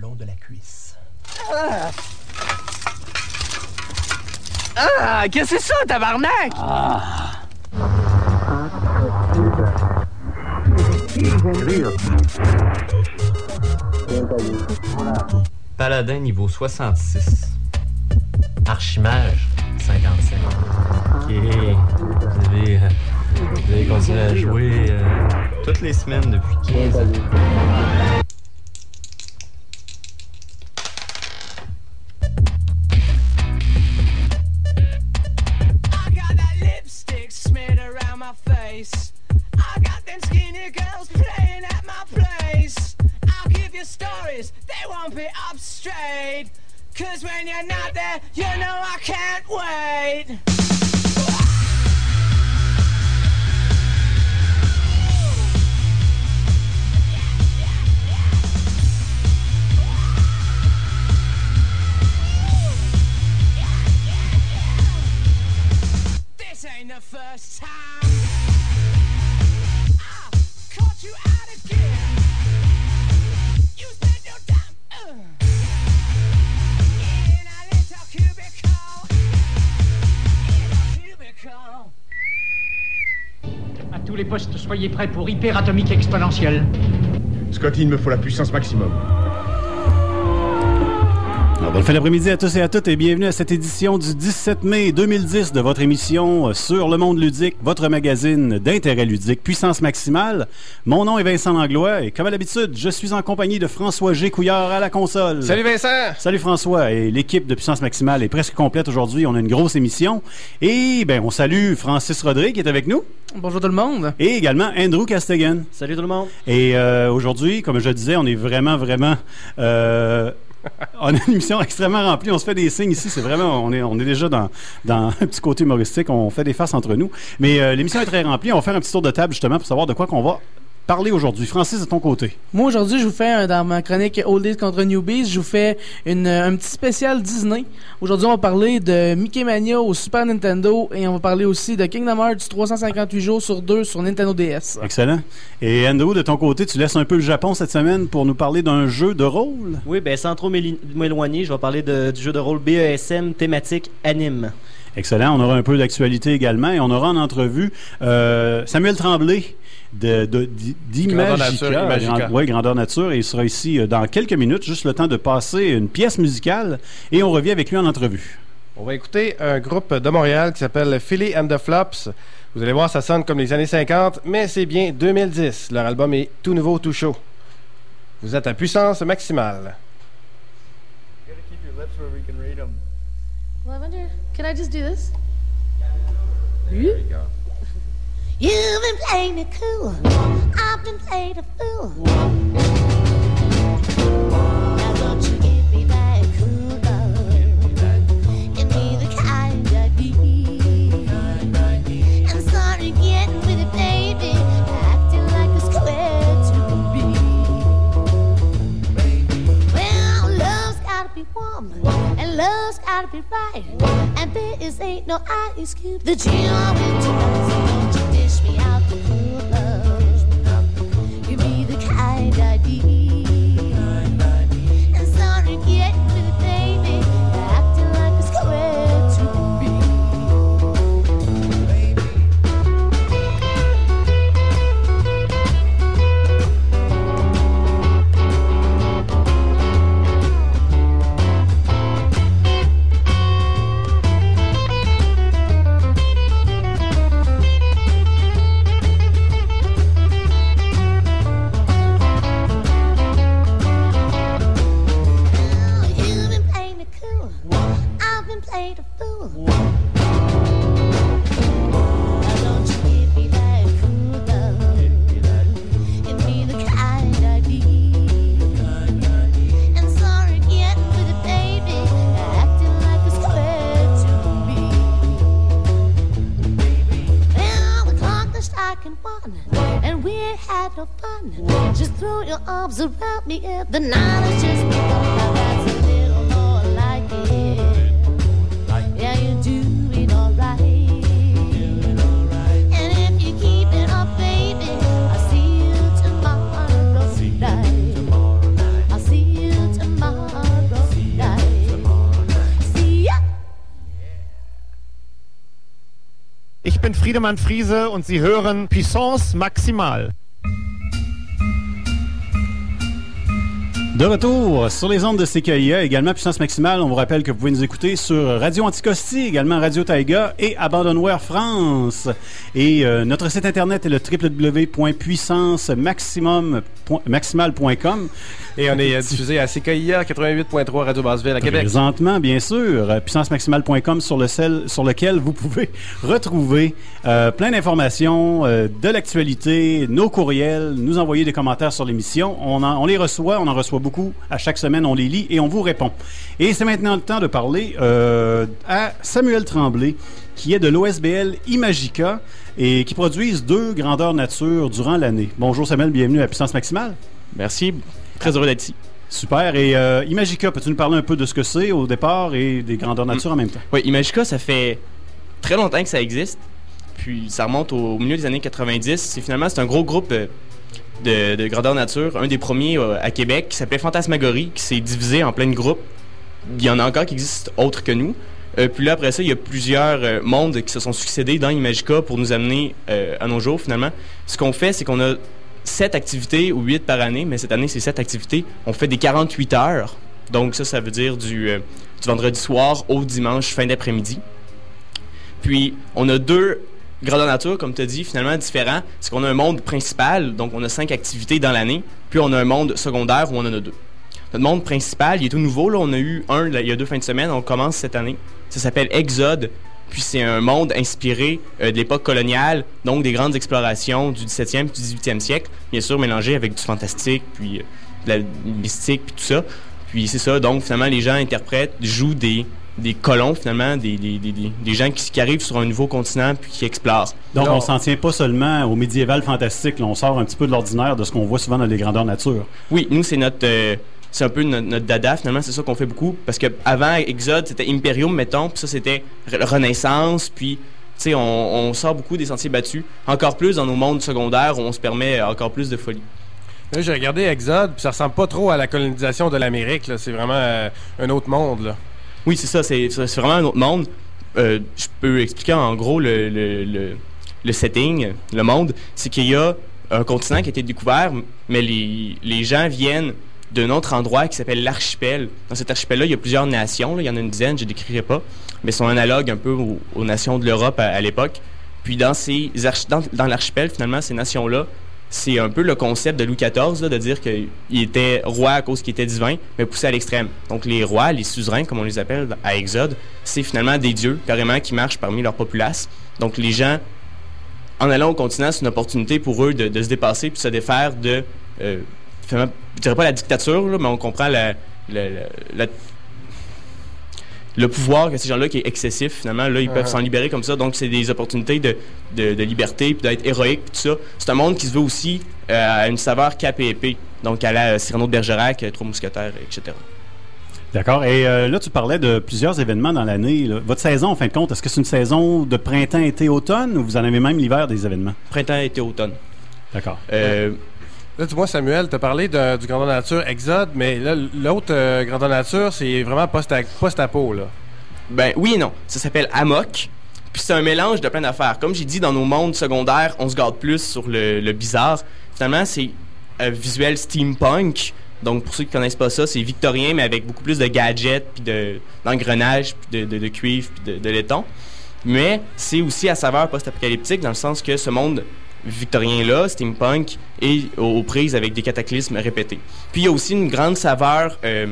long de la cuisse. Ah! Ah! Qu'est-ce que c'est ça, tabarnak? Ah! Paladin niveau 66. Archimage 55. Ok. Vous avez, euh, vous avez continué à jouer euh, toutes les semaines depuis 15 ans. Prêts pour hyperatomique exponentielle. Scotty, il me faut la puissance maximum. Bonne fin d'après-midi à tous et à toutes et bienvenue à cette édition du 17 mai 2010 de votre émission euh, sur le monde ludique, votre magazine d'intérêt ludique Puissance Maximale. Mon nom est Vincent Langlois et comme à l'habitude, je suis en compagnie de François G. Couillard à la console. Salut Vincent! Salut François et l'équipe de Puissance Maximale est presque complète aujourd'hui. On a une grosse émission et ben on salue Francis Rodrigue qui est avec nous Bonjour tout le monde. et également Andrew Castegan. Salut tout le monde. Et euh, aujourd'hui, comme je le disais, on est vraiment, vraiment. euh, on a une émission extrêmement remplie. On se fait des signes ici. C'est vraiment. On est, déjà dans, dans un petit côté humoristique. On fait des faces entre nous. Mais euh, l'émission est très remplie. On va faire un petit tour de table justement pour savoir de quoi qu'on va parler aujourd'hui. Francis, de ton côté. Moi aujourd'hui, je vous fais un- dans ma chronique Oldies contre Newbies, je vous fais une, un petit spécial Disney. Aujourd'hui, on va parler de Mickey Mania au Super Nintendo et on va parler aussi de Kingdom Hearts 358 jours sur 2 sur Nintendo DS. Excellent. Et Andrew, de ton côté, tu laisses un peu le Japon cette semaine pour nous parler d'un jeu de rôle? Oui, ben sans trop m'éloigner, je vais parler de- du jeu de rôle BESM thématique anime. Excellent. On aura un peu d'actualité également et on aura en entrevue euh, Samuel Tremblay de, de, Grandeur. Nature, Imagica. Grand- ouais, Grandeur Nature. Et il sera ici euh, dans quelques minutes, juste le temps de passer une pièce musicale et on revient avec lui en entrevue. On va écouter un groupe de Montréal qui s'appelle Philly and the Flops. Vous allez voir, ça sonne comme les années 50, mais c'est bien 2010. Leur album est tout nouveau, tout chaud. Vous êtes à puissance maximale. Well, I wonder, can I just do this? You've been playing it cool. I've been playing a fool. Now don't you give me that cool. Give me the kind I need. I'm sorry with it, baby. Acting like to be. Well, love's gotta be warm, and love's gotta be right. And there is ain't no ice cube you are with tonight. So don't you dish me out the cool love. Give me the kind I need. Friedemann Friese und Sie hören Puissance Maximal. De retour sur les ondes de CKIA, également Puissance Maximale. On vous rappelle que vous pouvez nous écouter sur Radio Anticosti, également Radio Taiga et Abandonware France. Et euh, notre site internet est le www.puissancemaximum.maximal.com. Et on est euh, diffusé à CKIA 88.3 Radio Basseville à Québec. Présentement, bien sûr, euh, puissancemaximale.com sur, le sel- sur lequel vous pouvez retrouver euh, plein d'informations, euh, de l'actualité, nos courriels, nous envoyer des commentaires sur l'émission. On, en- on les reçoit, on en reçoit beaucoup. À chaque semaine, on les lit et on vous répond. Et c'est maintenant le temps de parler euh, à Samuel Tremblay, qui est de l'OSBL Imagica et qui produisent deux grandeurs nature durant l'année. Bonjour Samuel, bienvenue à Puissance Maximale. Merci, très heureux d'être ici. Super. Et euh, Imagica, peux-tu nous parler un peu de ce que c'est au départ et des grandeurs nature en même temps? Oui, Imagica, ça fait très longtemps que ça existe. Puis ça remonte au, milieu des années 90. C'est finalement c'est un gros groupe de, de grandeur nature, un des premiers euh, à Québec, qui s'appelait Fantasmagorie, qui s'est divisé en plein de groupes. Il y en a encore qui existent autres que nous. Euh, puis là, après ça, il y a plusieurs euh, mondes qui se sont succédés dans Imagica pour nous amener à nos jours, finalement. Ce qu'on fait, c'est qu'on a sept activités ou huit par année, mais cette année, c'est sept activités. On fait des 48 heures. Donc ça, ça veut dire du vendredi soir au dimanche fin d'après-midi. Puis, on a deux grandeurs nature, comme tu as dit, finalement différents. C'est qu'on a un monde principal, donc on a cinq activités dans l'année. Puis, on a un monde secondaire où on en a deux. Notre monde principal, il est tout nouveau. Là, on a eu un il y a deux fins de semaine. On commence cette année. Ça s'appelle Exode. Puis c'est un monde inspiré euh, de l'époque coloniale, donc des grandes explorations du 17e puis du 18e siècle, bien sûr mélangé avec du fantastique, puis euh, de la mystique, puis tout ça. Puis c'est ça, donc finalement les gens interprètent, jouent des, des colons finalement, des, des, des, des- des gens qui, qui arrivent sur un nouveau continent puis qui explorent. Donc, on s'en tient pas seulement au médiéval fantastique. là, on sort un petit peu de l'ordinaire de ce qu'on voit souvent dans les grandeurs nature. Oui, nous, c'est notre. euh, c'est un peu notre, notre dada, finalement, c'est ça qu'on fait beaucoup. Parce que avant Exode, c'était Imperium, mettons, puis ça, c'était Re- Renaissance, puis. Tu sais, on, on sort beaucoup des sentiers battus. Encore plus dans nos mondes secondaires où on se permet euh, encore plus de folie. Là, j'ai regardé Exode, puis ça ressemble pas trop à la colonisation de l'Amérique. là. C'est vraiment euh, un autre monde. Là. Oui, c'est ça, c'est vraiment un autre monde. Euh, je peux expliquer en gros le, le, le- setting, le monde. C'est qu'il y a un continent qui a été découvert, mais les, les gens viennent d'un autre endroit qui s'appelle l'archipel. Dans cet archipel-là, il y a plusieurs nations. Il y en a une dizaine, je ne décrirai pas, mais sont analogues un peu aux, nations de l'Europe à, l'époque. Puis dans, dans, dans l'archipel, finalement, ces nations-là, c'est un peu le concept de Louis XIV, là, de dire qu'il était roi à cause qu'il était divin, mais poussé à l'extrême. Donc les rois, les suzerains, comme on les appelle à Exode, c'est finalement des dieux, carrément, qui marchent parmi leur populace. Donc les gens, en allant au continent, c'est une opportunité pour eux de, se dépasser puis se défaire de, euh, je dirais pas la dictature, là, mais on comprend la- le pouvoir que ces gens-là qui est excessif, finalement, là, ils peuvent Uh-huh. s'en libérer comme ça. Donc, c'est des opportunités de, de, de liberté, puis d'être héroïque, puis tout ça. C'est un monde qui se veut aussi euh, à une saveur cap et épée. Donc, à la Cyrano de Bergerac, euh, Trois Mousquetaires, etc. D'accord. Et euh, là, tu parlais de plusieurs événements dans l'année. Votre saison, en fin de compte, est-ce que c'est une saison de printemps, été, automne ou vous en avez même l'hiver des événements? Printemps, été, automne. D'accord. Euh, Là, dis-moi, Samuel, tu as parlé de- du Grandeur Nature Exode, mais là, l'autre euh, Grandeur Nature, c'est vraiment post-a- post-apo. là. Ben oui et non. Ça s'appelle Amok. Puis c'est un mélange de plein d'affaires. Comme j'ai dit, dans nos mondes secondaires, on se garde plus sur le, bizarre. Finalement, c'est un visuel steampunk. Donc pour ceux qui connaissent pas ça, c'est victorien, mais avec beaucoup plus de gadgets, puis de- d'engrenages, puis de cuivre, puis de, de laiton. Mais c'est aussi à saveur post-apocalyptique, dans le sens que ce monde victorien-là, steampunk, est aux, aux prises avec des cataclysmes répétés. Puis il y a aussi une grande saveur... euh,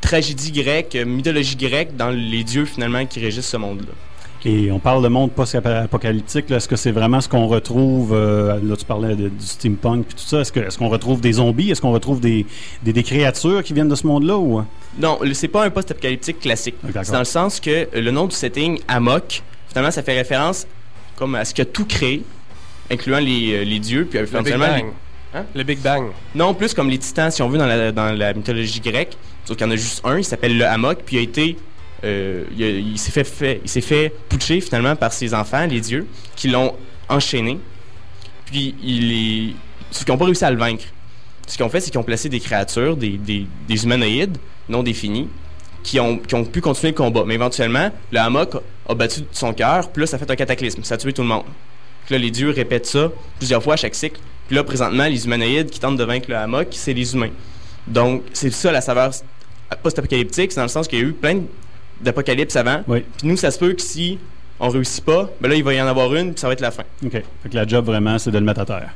tragédie grecque, euh, mythologie grecque dans les dieux finalement qui régissent ce monde-là. Et on parle de monde post-apocalyptique. Est-ce que c'est vraiment ce qu'on retrouve? euh, là, tu parlais de- du steampunk puis tout ça. Est-ce que- qu'on retrouve des zombies? Est-ce qu'on retrouve des, des, des créatures qui viennent de ce monde-là? Ou... Non, c'est pas un post-apocalyptique classique. C'est dans le sens que le nom du setting, Amok, finalement, ça fait référence comme à ce qui a tout créé, incluant les, euh, les dieux, puis Le Big éventuellement Bang. Hein? Le Big Bang. Non, plus comme les titans, si on veut, dans la, dans la mythologie grecque. Sauf qu'il y en a juste un, il s'appelle le Hamok, puis il a été. euh, il a- il s'est fait, fait- il s'est fait putcher finalement par ses enfants, les dieux, qui l'ont enchaîné. Puis il est. Sauf qu'ils n'ont pas réussi à le vaincre. Ce qu'ils ont fait, c'est qu'ils ont placé des créatures, des, des, des humanoïdes non définis, qui ont, qui ont pu continuer le combat. Mais éventuellement, le Hamok a battu son cœur, puis là, ça fait un cataclysme, ça a tué tout le monde. Puis là, les dieux répètent ça plusieurs fois à chaque cycle. Puis là, présentement, les humanoïdes qui tentent de vaincre le Hamok, c'est les humains. Donc, c'est ça la saveur post-apocalyptique, c'est dans le sens qu'il y a eu plein d'apocalypses avant. Oui. Puis nous, ça se peut que si on réussit pas, ben là, il va y en avoir une, puis ça va être la fin. OK. Fait que la job, vraiment, c'est de le mettre à terre.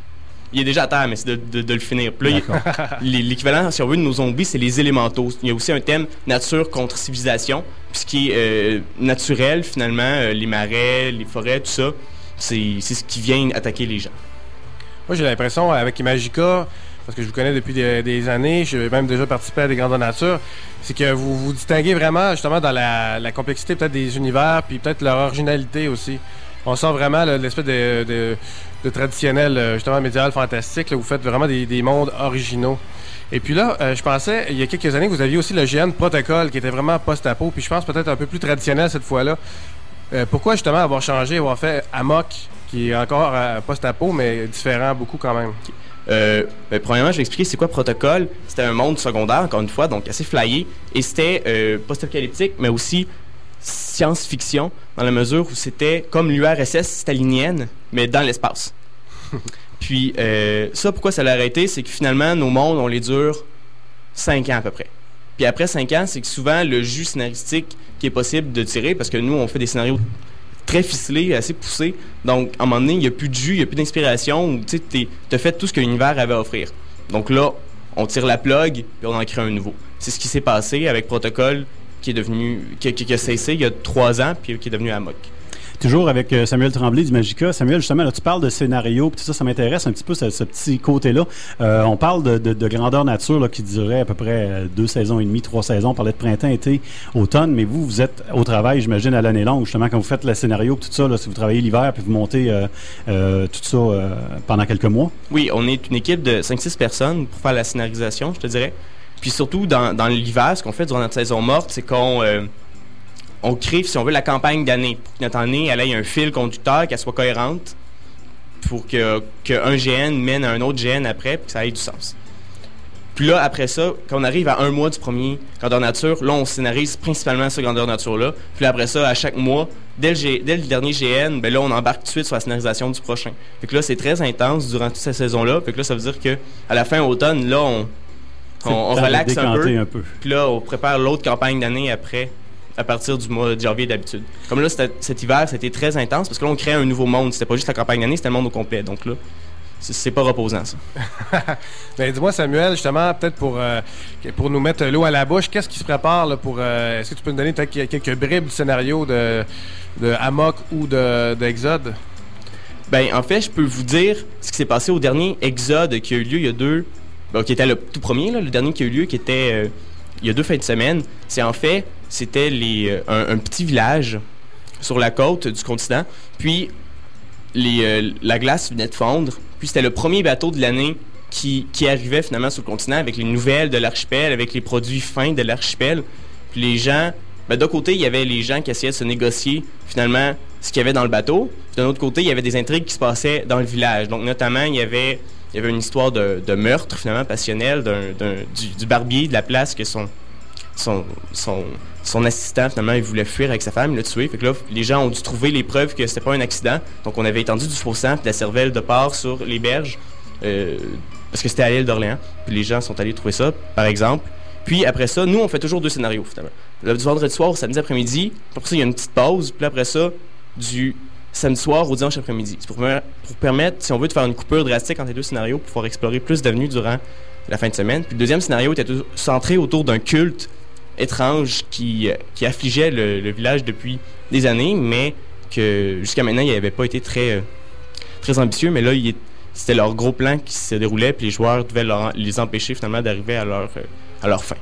Il est déjà à terre, mais c'est de, de- de le finir. Puis l'équivalent, si on veut, de nos zombies, c'est les élémentaux. Il y a aussi un thème nature contre civilisation. Puis ce qui est euh, naturel, finalement, euh, les marais, les forêts, tout ça, c'est ce qui vient attaquer les gens. Moi, j'ai l'impression, avec Imagica, parce que je vous connais depuis des, des années, j'ai même déjà participé à des grandes nature, c'est que vous vous distinguez vraiment, justement, dans la, complexité peut-être des univers, puis peut-être leur originalité aussi. On sent vraiment l'espèce de, traditionnel, euh, justement, médiéval fantastique. là, vous faites vraiment des, des mondes originaux. Et puis là, euh, je pensais, il y a quelques années, vous aviez aussi le GN Protocol, qui était vraiment post-apo, puis je pense peut-être un peu plus traditionnel cette fois-là. Euh, pourquoi justement avoir changé, avoir fait Amok, qui est encore euh, post-apo, mais différent beaucoup quand même? Euh, ben, premièrement, je vais expliquer c'est quoi protocole. C'était un monde secondaire, encore une fois, donc assez flyé. Et c'était euh, post-apocalyptique, mais aussi science-fiction, dans la mesure où c'était comme l'URSS stalinienne, mais dans l'espace. Puis, ça, pourquoi ça l'a arrêté, c'est que finalement, nos mondes, on les dure 5 ans à peu près. Puis après 5 ans, c'est que souvent, le jus scénaristique est possible de tirer, parce que nous, on fait des scénarios très ficelés, assez poussés. Donc, à un moment donné, il n'y a plus de jus, il n'y a plus d'inspiration. Tu sais, as fait tout ce que l'univers avait à offrir. Donc là, on tire la plug, puis on en crée un nouveau. C'est ce qui s'est passé avec Protocol, qui est devenu, qui, qui- qui a cessé il y a trois ans, puis qui est devenu Amok. Toujours avec euh, Samuel Tremblay du Magica. Samuel, justement, là, tu parles de scénario, tout ça, ça m'intéresse un petit peu, ce, petit côté-là. Euh, on parle de, de- de grandeur nature là, qui durait à peu près euh, deux saisons et demie, trois saisons. On parlait de printemps, été, automne, mais vous, vous êtes au travail, j'imagine, à l'année longue, justement, quand vous faites le scénario, tout ça, là, si vous travaillez l'hiver, puis vous montez tout ça pendant quelques mois. Oui, on est une équipe de 5-6 personnes pour faire la scénarisation, je te dirais. Puis surtout, dans, dans l'hiver, ce qu'on fait durant notre saison morte, c'est qu'on on crée, si on veut, la campagne d'année. Pour que notre année, elle ait un fil conducteur, qu'elle soit cohérente, pour que qu'un GN mène à un autre GN après, puis que ça ait du sens. Puis là, après ça, quand on arrive à un mois du premier Grandeur Nature, là, on scénarise principalement ce Grandeur Nature-là. Puis là, après ça, à chaque mois, dès le, G- dès le dernier GN, ben là, on embarque tout de suite sur la scénarisation du prochain. Fait que là, c'est très intense durant toute cette saison-là. Fait que là, ça veut dire que à la fin automne, là, on, on, relaxe un peu. un peu. Puis là, on prépare l'autre campagne d'année après, à partir du mois de janvier d'habitude. Comme là, cet hiver, c'était très intense parce que là, on crée un nouveau monde. C'était pas juste la campagne d'année, c'était le monde au complet. Donc là, c'est- pas reposant, ça. Ben, dis-moi, Samuel, justement, peut-être pour, euh, pour nous mettre l'eau à la bouche, qu'est-ce qui se prépare là, pour. euh, Est-ce que tu peux nous donner quelques bribes du scénario de, de Amok ou de, d'Exode? Ben, en fait, je peux vous dire ce qui s'est passé au dernier Exode qui a eu lieu il y a deux. ben, qui était le tout premier, là, le dernier qui a eu lieu, qui était euh, il y a deux fins de semaine. C'est en fait, c'était les, euh, un, petit village sur la côte du continent. Puis, les, euh, la glace venait de fondre. Puis, c'était le premier bateau de l'année qui, qui arrivait finalement sur le continent avec les nouvelles de l'archipel, avec les produits fins de l'archipel. Puis, les gens. Ben, d'un côté, il y avait les gens qui essayaient de se négocier finalement ce qu'il y avait dans le bateau. Puis d'un autre côté, il y avait des intrigues qui se passaient dans le village. Donc, notamment, il y avait, il y avait une histoire de, meurtre finalement passionnel d'un- du, du barbier de la place que son, son, son, son assistant finalement il voulait fuir avec sa femme, il l'a tué. Fait que là, les gens ont dû trouver les preuves que c'était pas un accident. Donc, on avait étendu du faux sang la cervelle de porc sur les berges euh, parce que c'était à l'île d'Orléans. Puis les gens sont allés trouver ça, par exemple. Puis après ça, nous, on fait toujours deux scénarios, finalement. Le du vendredi soir au samedi après-midi. Après ça, il y a une petite pause. Puis après ça, du samedi soir au dimanche après-midi. C'est pour, pour permettre, si on veut, de faire une coupure drastique entre les deux scénarios pour pouvoir explorer plus d'avenues durant la fin de semaine. Puis le deuxième scénario était centré autour d'un culte étrange qui, qui affligeait le, le village depuis des années, mais que jusqu'à maintenant, il n'avait pas été très, euh, très ambitieux. Mais là, c'était leur gros plan qui se déroulait, puis les joueurs devaient leur- les empêcher finalement d'arriver à leur, euh, à leur fin.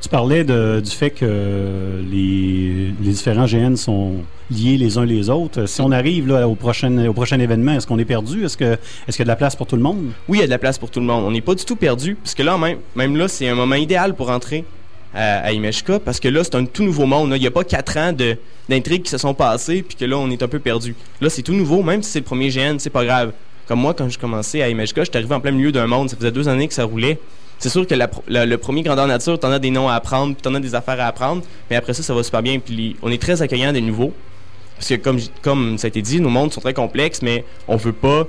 Tu parlais de- du fait que les, les différents GN sont liés les uns les autres. Si on arrive là, au, prochain, au prochain événement, est-ce qu'on est perdu? Est-ce que est-ce qu'il y a de la place pour tout le monde? Oui, il y a de la place pour tout le monde. On n'est pas du tout perdu, parce que là, même, même là, c'est un moment idéal pour entrer à, à Imeshka, parce que là, c'est un tout nouveau monde. Il n'y a pas quatre ans d'intrigues qui se sont passées, puis que là, on est un peu perdu. Là, c'est tout nouveau, même si c'est le premier GN, c'est pas grave. Comme moi, quand je commençais à Imeshka, j'étais arrivé en plein milieu d'un monde, ça faisait deux années que ça roulait. C'est sûr que le premier grandeur nature, t'en as des noms à apprendre, puis t'en as des affaires à apprendre, mais après ça, ça va super bien. Puis on est très accueillant des nouveaux. Parce que comme, comme ça a été dit, nos mondes sont très complexes, mais on veut pas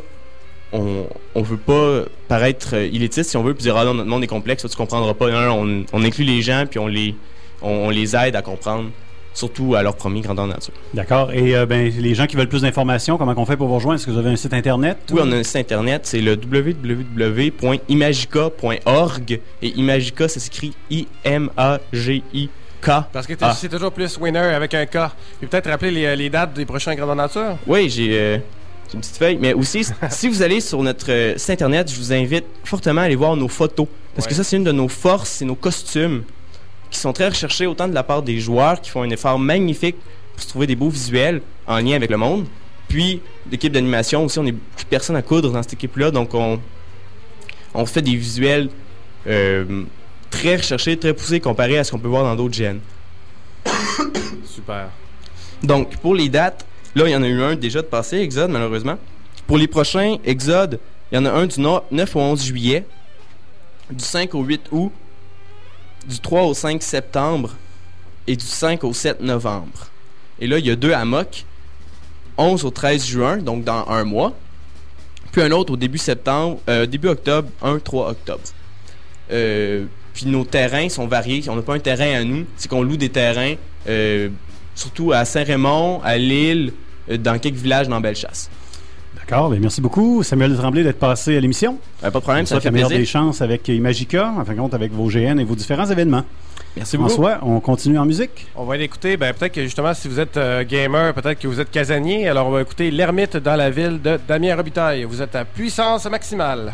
on, on veut pas paraître euh, élitiste si on veut puis dire ah non notre monde est complexe, ça, tu comprendras pas. Non, non, on, on inclut les gens puis on les on, on les aide à comprendre, surtout à leur premier grandeur nature. D'accord. Et euh, ben, les gens qui veulent plus d'informations, comment on fait pour vous rejoindre? Est-ce que vous avez un site Internet? Oui, on a un site internet, c'est le www.imagica.org et Imagica, ça s'écrit I-M-A-G-I-K. Parce que Ah. c'est toujours plus winner avec un K. Puis peut-être rappeler les, les dates des prochains Grandeur Nature? Oui, j'ai euh, j'ai une petite feuille. Mais aussi, si vous allez sur notre euh, site internet, je vous invite fortement à aller voir nos photos. Parce que ça, c'est une de nos forces, c'est nos costumes qui sont très recherchés autant de la part des joueurs qui font un effort magnifique pour se trouver des beaux visuels en lien avec le monde. Puis, l'équipe d'animation aussi, on est beaucoup de personnes à coudre dans cette équipe-là. Donc, on, on fait des visuels euh, très recherchés, très poussés comparés à ce qu'on peut voir dans d'autres gènes. Super. Donc, pour les dates, là, il y en a eu un déjà de passé, Exode, malheureusement. Pour les prochains Exode, il y en a un du no- 9 au 11 juillet, du 5 au 8 août, du 3 au 5 septembre et du 5 au 7 novembre. Et là, il y a deux à Moc, 11 au 13 juin, donc dans un mois, puis un autre au début septembre, euh, début octobre, 1-3 octobre. Euh, puis nos terrains sont variés. On n'a pas un terrain à nous, c'est qu'on loue des terrains, euh, surtout à Saint-Raymond, à Lille, euh, dans quelques villages dans Bellechasse. D'accord. ben, merci beaucoup, Samuel Tremblay, d'être passé à l'émission. pas de problème, On ça fait la meilleure plaisir. des chances avec Imagica, en fin de compte, avec vos GN et vos différents événements. Merci beaucoup. François, on continue en musique. On va l'écouter. Ben, peut-être que justement, si vous êtes euh, gamer, peut-être que vous êtes casanier. Alors, on va écouter L'ermite dans la ville de Damien Robitaille. Vous êtes à puissance maximale.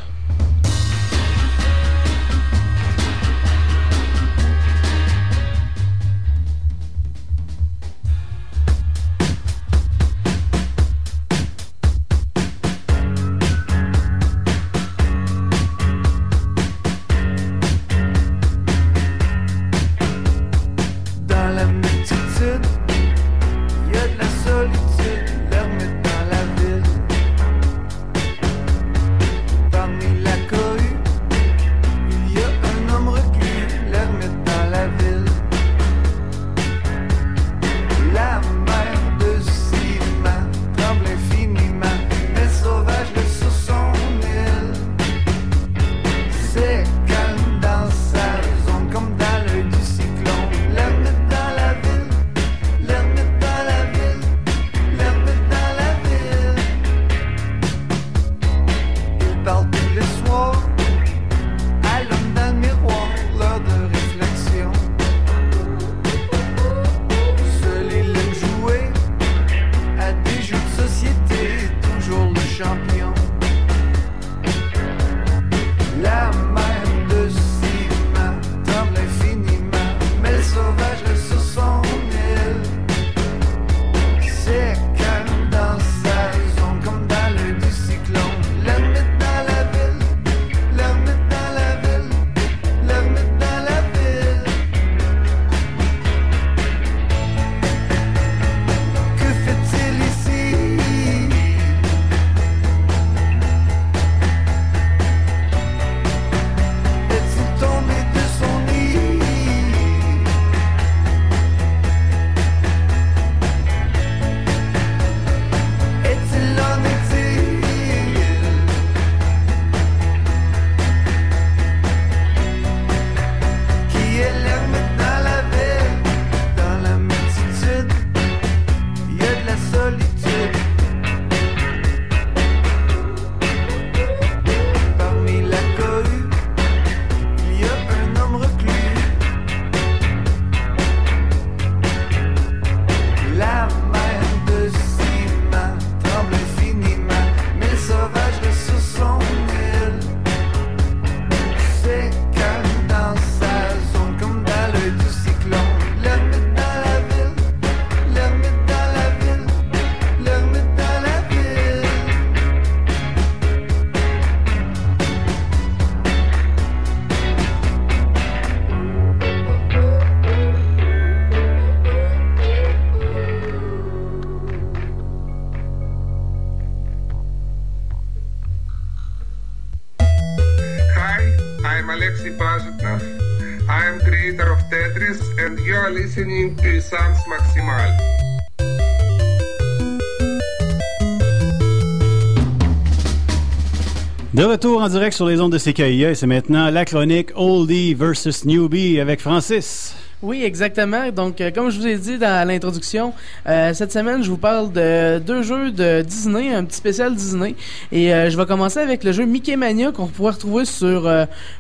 En direct sur les ondes de CKIA, et c'est maintenant la chronique Oldie versus Newbie avec Francis. Oui, exactement. Donc, euh, comme je vous ai dit dans l'introduction, euh, cette semaine, je vous parle de deux jeux de Disney, un petit spécial Disney. Et euh, je vais commencer avec le jeu Mickey Mania qu'on pourrait retrouver sur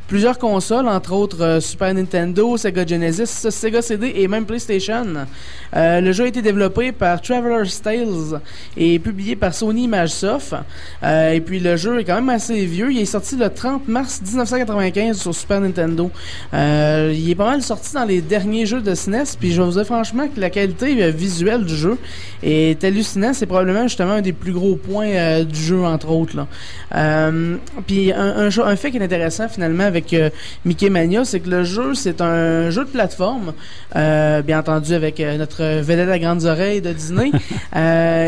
plusieurs consoles, entre autres Super Nintendo, Sega Genesis, Sega CD et même PlayStation. Le jeu a été développé par Traveler's Tales et publié par Sony Imagesoft. Et puis le jeu est quand même assez vieux. Il est sorti le 30 mars 1995 sur Super Nintendo. Il est pas mal sorti dans les derniers jeux de SNES. Puis je vais vous dire franchement que la qualité euh, visuelle du jeu est hallucinante. C'est probablement justement un des plus gros points euh, du jeu entre autres. Là. Euh, puis un, un, jeu- un fait qui est intéressant finalement avec euh, Mickey Mania, c'est que le jeu c'est un jeu de plateforme, bien entendu avec notre vedette à grandes oreilles de Disney.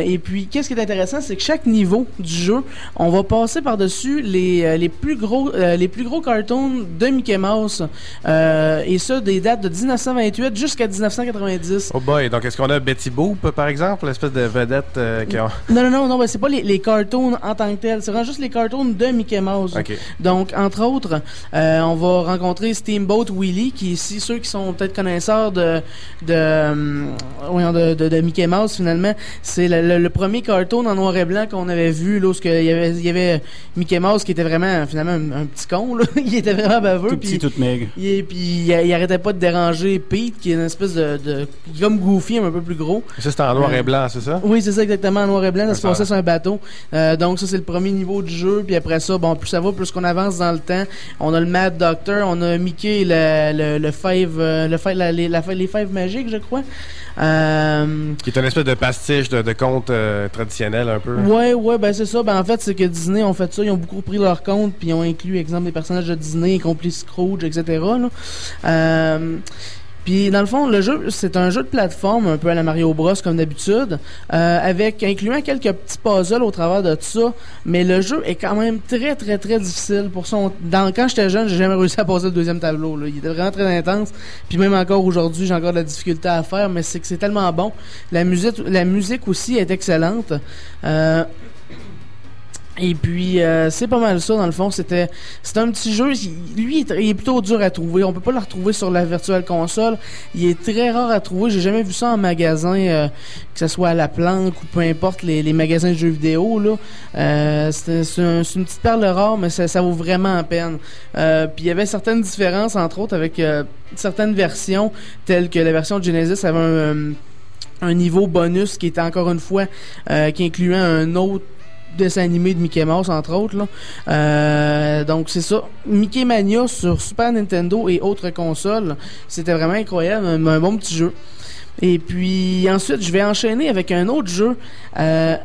Et puis qu'est-ce qui est intéressant, c'est que chaque niveau du jeu, on va passer par dessus les, les plus gros les plus gros cartoons de Mickey Mouse et ça des dates de 1928 jusqu'à 1990. Oh boy, donc est-ce qu'on a Betty Boop, par exemple, l'espèce de vedette euh, qui a... Non, non, non, non, ben, c'est pas les, les cartoons en tant que tels, c'est vraiment juste les cartoons de Mickey Mouse. Donc, entre autres, euh, on va rencontrer Steamboat Willie, qui ici, ceux qui sont peut-être connaisseurs de de, voyons, de, de, de Mickey Mouse, finalement, c'est le, le- le premier cartoon en noir et blanc qu'on avait vu, lorsque il y avait, il y avait Mickey Mouse qui était vraiment, finalement, un, un petit con, là. il était vraiment baveux. Tout petit, tout maigre. il, est- puis il, il arrêtait pas de déranger Pete, qui est une espèce de, de comme Goofy, un peu plus gros. Ça, c'est en noir Euh, et blanc, c'est ça? Oui, c'est ça exactement, en noir et blanc, ça se passait sur un bateau. Euh, donc ça c'est le premier niveau du jeu, puis après ça, bon, plus ça va, plus qu'on avance dans le temps, on a le Mad Doctor, on a Mickey, le le, le five, euh, le five, la- les, la- les five magiques, je crois. Euh, Qui est une espèce de pastiche de, de conte euh, traditionnel, un peu. Ouais, ouais, ben c'est ça. Ben en fait, c'est que Disney ont fait ça. Ils ont beaucoup pris leur compte, puis ils ont inclus, exemple, des personnages de Disney, y compris Scrooge, etc. Là. Euh, puis dans le fond, le jeu, c'est un jeu de plateforme, un peu à la Mario Bros comme d'habitude, euh, avec incluant quelques petits puzzles au travers de tout ça. Mais le jeu est quand même très, très, très difficile. Pour ça, on- dans, quand j'étais jeune, j'ai jamais réussi à passer le deuxième tableau. Là. Il était vraiment très intense. Puis même encore aujourd'hui, j'ai encore de la difficulté à faire, mais c'est que c'est tellement bon. La musique, la musique aussi est excellente. Euh, et puis euh, c'est pas mal ça dans le fond. C'était c'est un petit jeu. Lui, il est, plutôt dur à trouver. On peut pas le retrouver sur la virtuelle console. Il est très rare à trouver. J'ai jamais vu ça en magasin, euh, que ce soit à la planque ou peu importe les, les magasins de jeux vidéo là. Euh, c'est c'est un- c'est une petite perle rare, mais ça, ça vaut vraiment la peine. Euh, puis il y avait certaines différences entre autres avec euh, certaines versions telles que la version Genesis avait un euh, un niveau bonus qui était encore une fois qui incluait un autre dessin animé de Mickey Mouse entre autres. Euh, donc c'est ça Mickey Mania sur Super Nintendo et autres consoles c'était vraiment incroyable un bon petit jeu et puis ensuite, je vais enchaîner avec un autre jeu. Euh,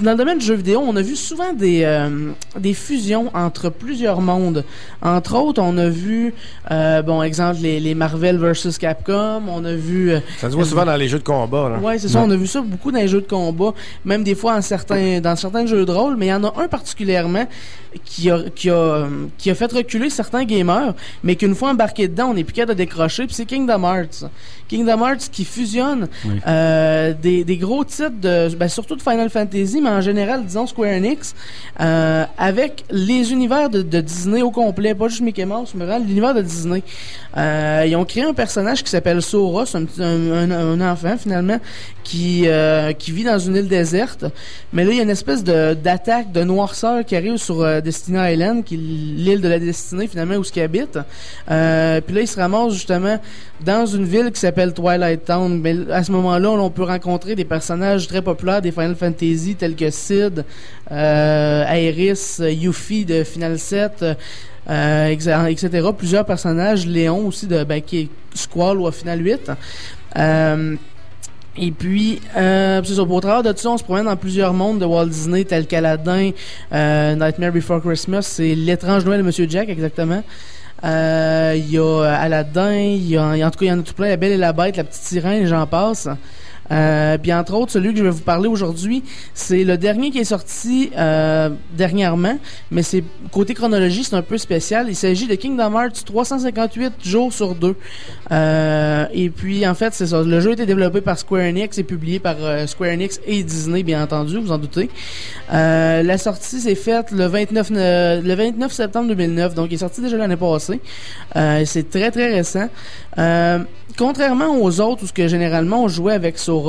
dans le domaine du jeu vidéo, on a vu souvent des, euh, des fusions entre plusieurs mondes. Entre autres, on a vu, euh, bon, exemple, les, les Marvel vs Capcom. On a vu... Ça se voit souvent dans les jeux de combat. Ouais, c'est ça. On a vu ça beaucoup dans les jeux de combat, même des fois en certains, dans certains jeux de rôle. Mais il y en a un particulièrement qui a, qui a, qui a fait reculer certains gamers, mais qu'une fois embarqué dedans, on est plus capable de décrocher. Puis c'est Kingdom Hearts. Kingdom Hearts qui fusionne Oui. euh, des, des gros titres de, ben, surtout de Final Fantasy, mais en général, disons Square Enix, euh, avec les univers de, de Disney au complet, pas juste Mickey Mouse, mais vraiment l'univers de Disney. Euh, ils ont créé un personnage qui s'appelle Sora, c'est un, enfant finalement qui qui vit dans une île déserte. Mais là, il y a une espèce d'attaque de noirceur qui arrive sur Destiny Island, qui est l'île de la destinée finalement où ce qu'il habite. Puis là, il se ramasse justement dans une ville qui s'appelle Twilight Town. Mais à ce moment-là, on peut rencontrer des personnages très populaires des Final Fantasy tels que Sid, euh, Aeris, Yuffie de Final 7. euh, etc. Plusieurs personnages, Léon aussi de ben, qui Squall ou Final 8. Euh, et puis, euh, c'est ça, travers de tout on se promène dans plusieurs mondes de Walt Disney, tels qu'Aladin, euh, Nightmare Before Christmas, c'est l'étrange Noël de Monsieur Jack, exactement. Euh, Il y a euh, Aladdin, il y a, en tout cas, il y en a tout plein, La Belle et la Bête, La Petite Sirène, j'en passe. Euh, puis entre autres, celui que je vais vous parler aujourd'hui, c'est le dernier qui est sorti euh, dernièrement, mais c'est côté chronologie, c'est un peu spécial. Il s'agit de Kingdom Hearts 358 jours sur deux. Euh, et puis en fait, c'est ça. Le jeu a été développé par Square Enix et publié par euh, Square Enix et Disney, bien entendu, vous en doutez. Euh, la sortie s'est faite le 29 ne- le 29 septembre 2009, donc il est sorti déjà l'année passée. Euh, c'est très très récent. Euh, contrairement aux autres où ce que généralement on jouait avec Sora,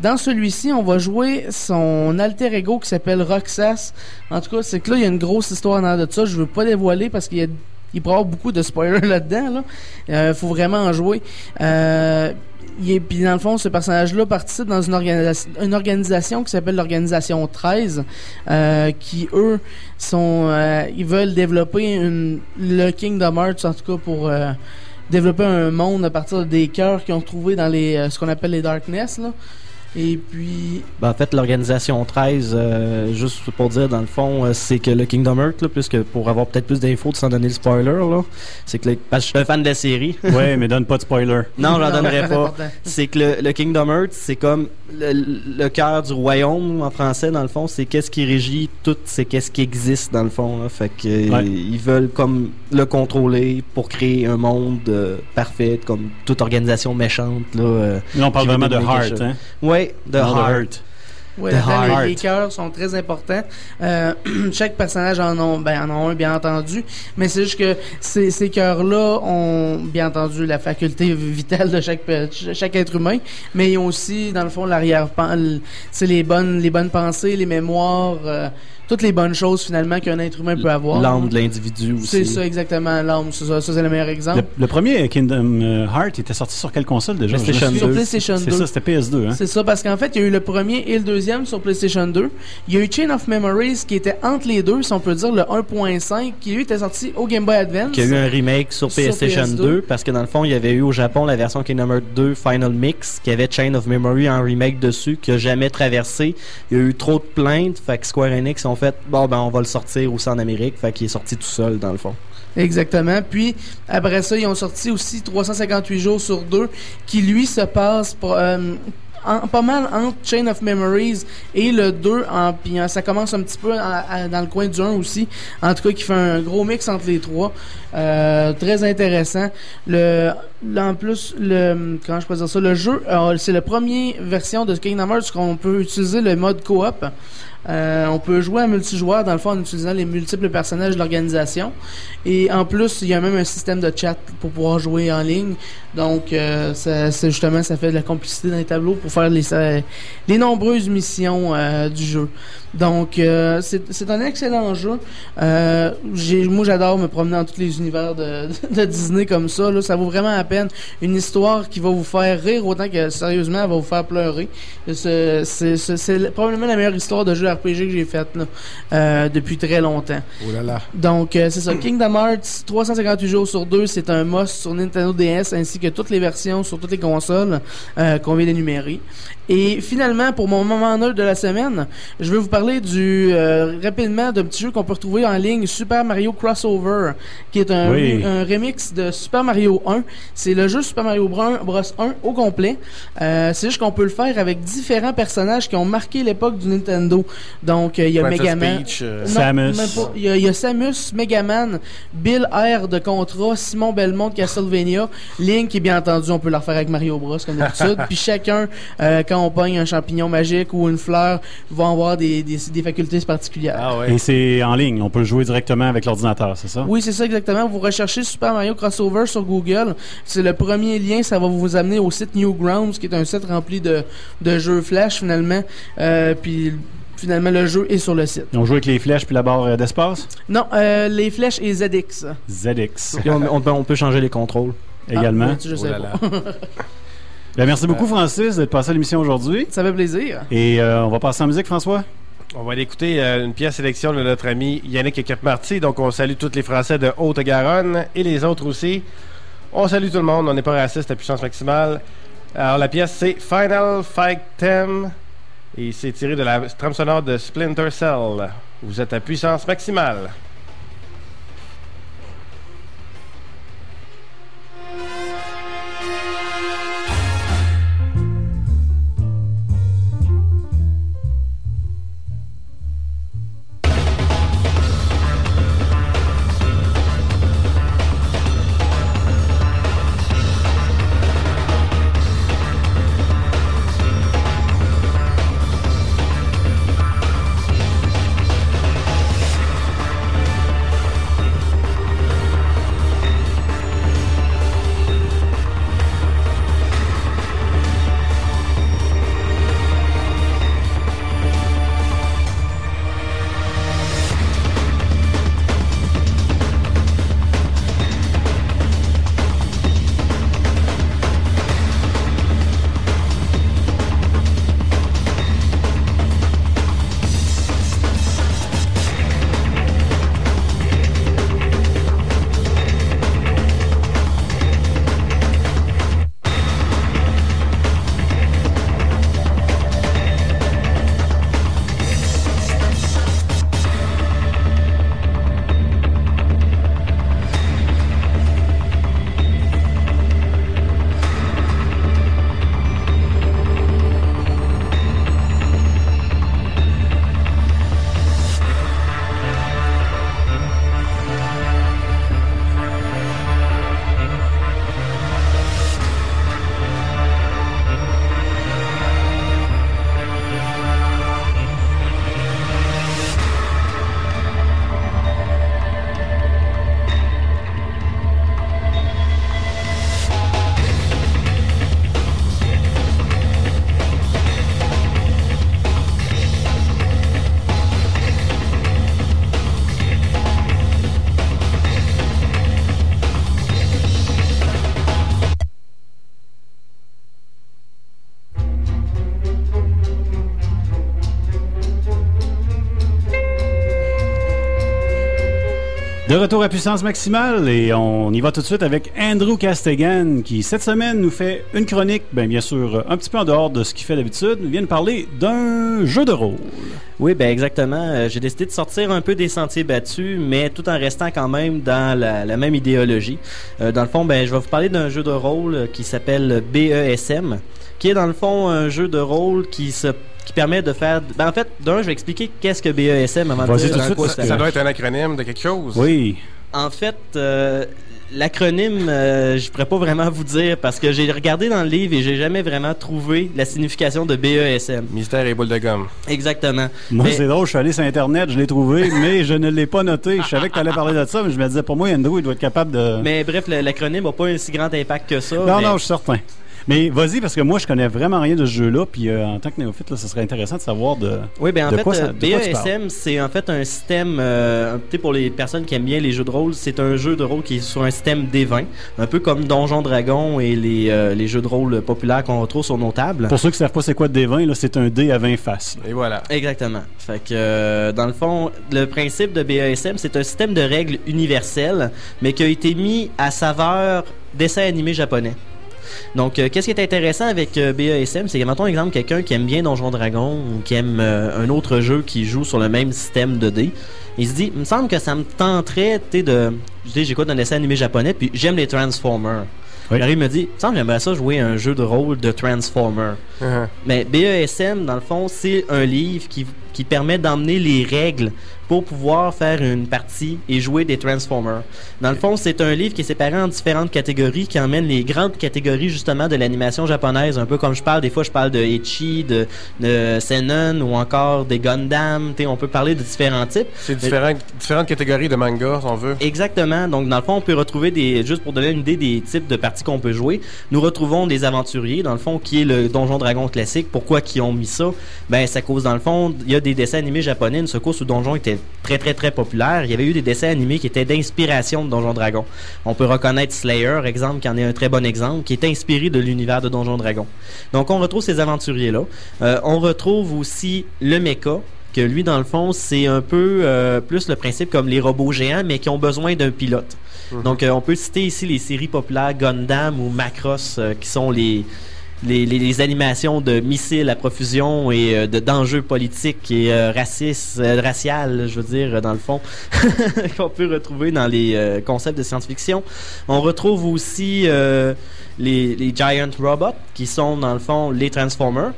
dans celui-ci on va jouer son alter ego qui s'appelle Roxas. En tout cas, c'est que là il y a une grosse histoire dans de ça. Je veux pas dévoiler parce qu'il y a il y avoir beaucoup de spoilers là-dedans. Là. Euh, faut vraiment en jouer. Euh, il est, puis dans le fond, ce personnage-là participe dans une, organisa- une organisation qui s'appelle l'organisation 13, euh, qui eux sont, euh, ils veulent développer une, le Kingdom Hearts en tout cas pour euh, développer un monde à partir des cœurs qu'ils ont dans les, euh, ce qu'on appelle les Darkness. Là. Et puis, Ben, en fait, l'organisation 13, euh, juste pour dire, dans le fond, euh, c'est que le Kingdom Hearts, là, puisque pour avoir peut-être plus d'infos, sans donner le spoiler, là, c'est que le- parce que je suis un fan de la série. Ouais, mais donne pas de spoiler. Non, j'en donnerai pas. C'est que le, le Kingdom Hearts, c'est comme le, le cœur du royaume en français, dans le fond. C'est qu'est-ce qui régit tout, c'est qu'est-ce qui existe, dans le fond. Là. Fait que Ouais. ils veulent comme le contrôler pour créer un monde euh, parfait, comme toute organisation méchante. Là, euh, Là, on parle vraiment de Heart, hein? Ouais, Non, de Heart. Heart. Ouais, The là-dedans, les- Heart. les cœurs sont très importants. Euh, chaque personnage en a, ben, en a un, bien entendu. Mais c'est juste que ces, ces cœurs-là ont, bien entendu, la faculté vitale de chaque, chaque être humain. Mais ils ont aussi, dans le fond, l'arrière c'est les bonnes, les bonnes pensées, les mémoires, euh, toutes les bonnes choses, finalement, qu'un être humain peut avoir. L'âme de l'individu aussi. C'est ça, exactement, l'âme. C'est ça, ça, c'est le meilleur exemple. Le, le premier Kingdom euh, Heart était sorti sur quelle console déjà? PlayStation Sur. PlayStation 2. C'est ça, c'était PS2. Hein? C'est ça, parce qu'en fait, il y a eu le premier et le deuxième sur PlayStation 2. Il y a eu Chain of Memories qui était entre les deux, si on peut dire, le 1.5, qui lui était sorti au Game Boy Advance. Qui a eu un remake sur Sur PlayStation PS2. 2 parce que dans le fond, il y avait eu au Japon la version Kingdom Hearts 2 Final Mix qui avait Chain of Memory en remake dessus qui a jamais traversé. Il y a eu trop de plaintes, fait que Square Enix ont fait bon ben on va le sortir aussi en Amérique, fait qu'il est sorti tout seul dans le fond. Exactement. Puis, après ça, ils ont sorti aussi 358 jours sur deux, qui lui se passe euh, pas mal entre Chain of Memories et le 2. En, puis euh, ça commence un petit peu dans le coin du 1 aussi. En tout cas, qui fait un gros mix entre les trois. Euh, très intéressant. Le, en plus, le, comment je peux dire ça, le jeu, euh, c'est la première version de Kingdom Hearts qu'on peut utiliser le mode coop. Euh, on peut jouer en multijoueur dans le fond en utilisant les multiples personnages de l'organisation. Et en plus, il y a même un système de chat pour pouvoir jouer en ligne. Donc, euh, justement, ça fait de la complicité dans les tableaux pour faire les, euh, les nombreuses missions euh, du jeu. Donc, euh, c'est c'est un excellent jeu. Euh, moi, j'adore me promener dans tous les univers de, de Disney comme ça. Là. Ça vaut vraiment la peine. Une histoire qui va vous faire rire autant que, sérieusement, elle va vous faire pleurer. C'est probablement la meilleure histoire de jeu RPG que j'ai faite euh, depuis très longtemps. Oh là là. Donc, euh, c'est ça. Kingdom Hearts, 358 jours sur deux, c'est un must sur Nintendo DS ainsi que toutes les versions sur toutes les consoles euh, qu'on vient d'énumérer. Et finalement, pour mon moment neutre de la semaine, je vais vous parler du euh, rapidement d'un petit jeu qu'on peut retrouver en ligne, Super Mario Crossover, qui est un, Oui. un remix de Super Mario 1. C'est le jeu Super Mario Bros 1 au complet. Euh, c'est juste qu'on peut le faire avec différents personnages qui ont marqué l'époque du Nintendo. Donc, euh, il y a Princess Megaman. Peach, euh, Non, Samus. Il y, a, il y a Samus, Megaman, Bill R de Contra, Simon Belmont de Castlevania, Link, et bien entendu, on peut le refaire avec Mario Bros comme d'habitude. Puis chacun, euh, quand on pogne un champignon magique ou une fleur, va avoir des, des, des facultés particulières. Ah ouais. Et c'est en ligne. On peut le jouer directement avec l'ordinateur, c'est ça? Oui, c'est ça exactement. Vous recherchez Super Mario Crossover sur Google. C'est le premier lien. Ça va vous amener au site Newgrounds, qui est un site rempli de, de jeux Flash finalement. Euh, puis finalement, le jeu est sur le site. On joue avec les flèches puis la barre euh, d'espace? Non, euh, les flèches et ZX. ZX on, on peut- on peut changer les contrôles. également. Ah, oui, je sais Oh là pas. là. Ben, merci beaucoup, Francis, d'être passé à l'émission aujourd'hui. Ça fait plaisir. Et euh, on va passer en musique, François? On va aller écouter euh, une pièce sélection de notre ami Yannick Capmarty. Donc, on salue tous les Français de Haute-Garonne et les autres aussi. On salue tout le monde. On n'est pas raciste à puissance maximale. Alors, la pièce, c'est Final Fight Theme. Et c'est tiré de la trame sonore de Splinter Cell. Vous êtes à puissance maximale. De retour à puissance maximale et on y va tout de suite avec Andrew Castegan qui cette semaine nous fait une chronique, bien, bien sûr un petit peu en dehors de ce qu'il fait d'habitude, vient nous parler d'un jeu de rôle. Oui, ben exactement. Euh, J'ai décidé de sortir un peu des sentiers battus, mais tout en restant quand même dans la, la même idéologie. Euh, dans le fond, ben je vais vous parler d'un jeu de rôle qui s'appelle BESM, qui est dans le fond un jeu de rôle qui se qui permet de faire. Ben en fait, d'un, je vais expliquer qu'est-ce que BESM avant de dire tout quoi Ça, ça- doit être un acronyme de quelque chose. Oui. En fait, euh, l'acronyme, euh, je pourrais pas vraiment vous dire parce que j'ai regardé dans le livre et j'ai jamais vraiment trouvé la signification de BESM. Mystère et boule de gomme. Exactement. Moi, Mais- c'est drôle, je suis allé sur Internet, je l'ai trouvé, mais je ne l'ai pas noté. Je savais que tu allais parler de ça, mais je me disais, pour moi, Andrew, il doit être capable de. Mais bref, l'acronyme n'a pas un si grand impact que ça. non, mais- non, je suis certain. Mais vas-y, parce que moi, je connais vraiment rien de ce jeu-là, puis euh, en tant que néophyte, là, ce serait intéressant de savoir de. Oui, ben en de fait, quoi ça- euh, de parles. BESM, c'est en fait un système, euh, un- tu sais, pour les personnes qui aiment bien les jeux de rôle, c'est un jeu de rôle qui est sur un système D20, un peu comme Donjon Dragon et les, euh, les jeux de rôle populaires qu'on retrouve sur nos tables. Pour ceux qui ne savent pas c'est quoi de D20, là, c'est un dé à 20 faces. là. Et voilà. Exactement. Fait que, euh, dans le fond, le principe de BASM, c'est un système de règles universelles, mais qui a été mis à saveur dessin animé japonais. Donc, euh, qu'est-ce qui est intéressant avec euh, BASM, c'est que, mettons exemple, quelqu'un qui aime bien Donjon Dragon ou qui aime euh, un autre jeu qui joue sur le même système de dés, il se dit, il me semble que ça me tenterait, tu sais, de. J'écoute un dessin animé japonais, puis j'aime les Transformers. Oui. Larry me dit, il me semble que j'aimerais ça jouer un jeu de rôle de Transformers. Uh-huh. Mais BESM, dans le fond, c'est un livre qui, qui permet d'emmener les règles pour pouvoir faire une partie et jouer des Transformers. Dans le fond, c'est un livre qui est séparé en différentes catégories qui emmène les grandes catégories justement de l'animation japonaise. Un peu comme je parle, des fois je parle de Echi, de, de Senon ou encore des Gundam. On peut parler de différents types. C'est différent- différentes catégories de manga, si on veut. Exactement. Donc, dans le fond, on peut retrouver des. Juste pour donner une idée des types de parties qu'on peut jouer, nous retrouvons des aventuriers, dans le fond, qui est le Donjon Dragon classique. Pourquoi qu'ils ont mis ça? Ben, ça cause, dans le fond, il y a des dessins animés japonais. Une secousse où Donjon était très, très, très populaire. Il y avait eu des dessins animés qui étaient d'inspiration de Donjon Dragon. On peut reconnaître Slayer, exemple, qui en est un très bon exemple, qui est inspiré de l'univers de Donjon Dragon. Donc, on retrouve ces aventuriers-là. Euh, on retrouve aussi le mecha, que lui, dans le fond, c'est un peu euh, plus le principe comme les robots géants, mais qui ont besoin d'un pilote. Donc, euh, on peut citer ici les séries populaires Gundam ou Macross, euh, qui sont les, les, animations de missiles à profusion et euh, de d'enjeux politiques et euh, racistes, euh, racial, je veux dire, dans le fond, qu'on peut retrouver dans les euh, concepts de science-fiction. On retrouve aussi les Giant Robots, qui sont, dans le fond, les Transformers.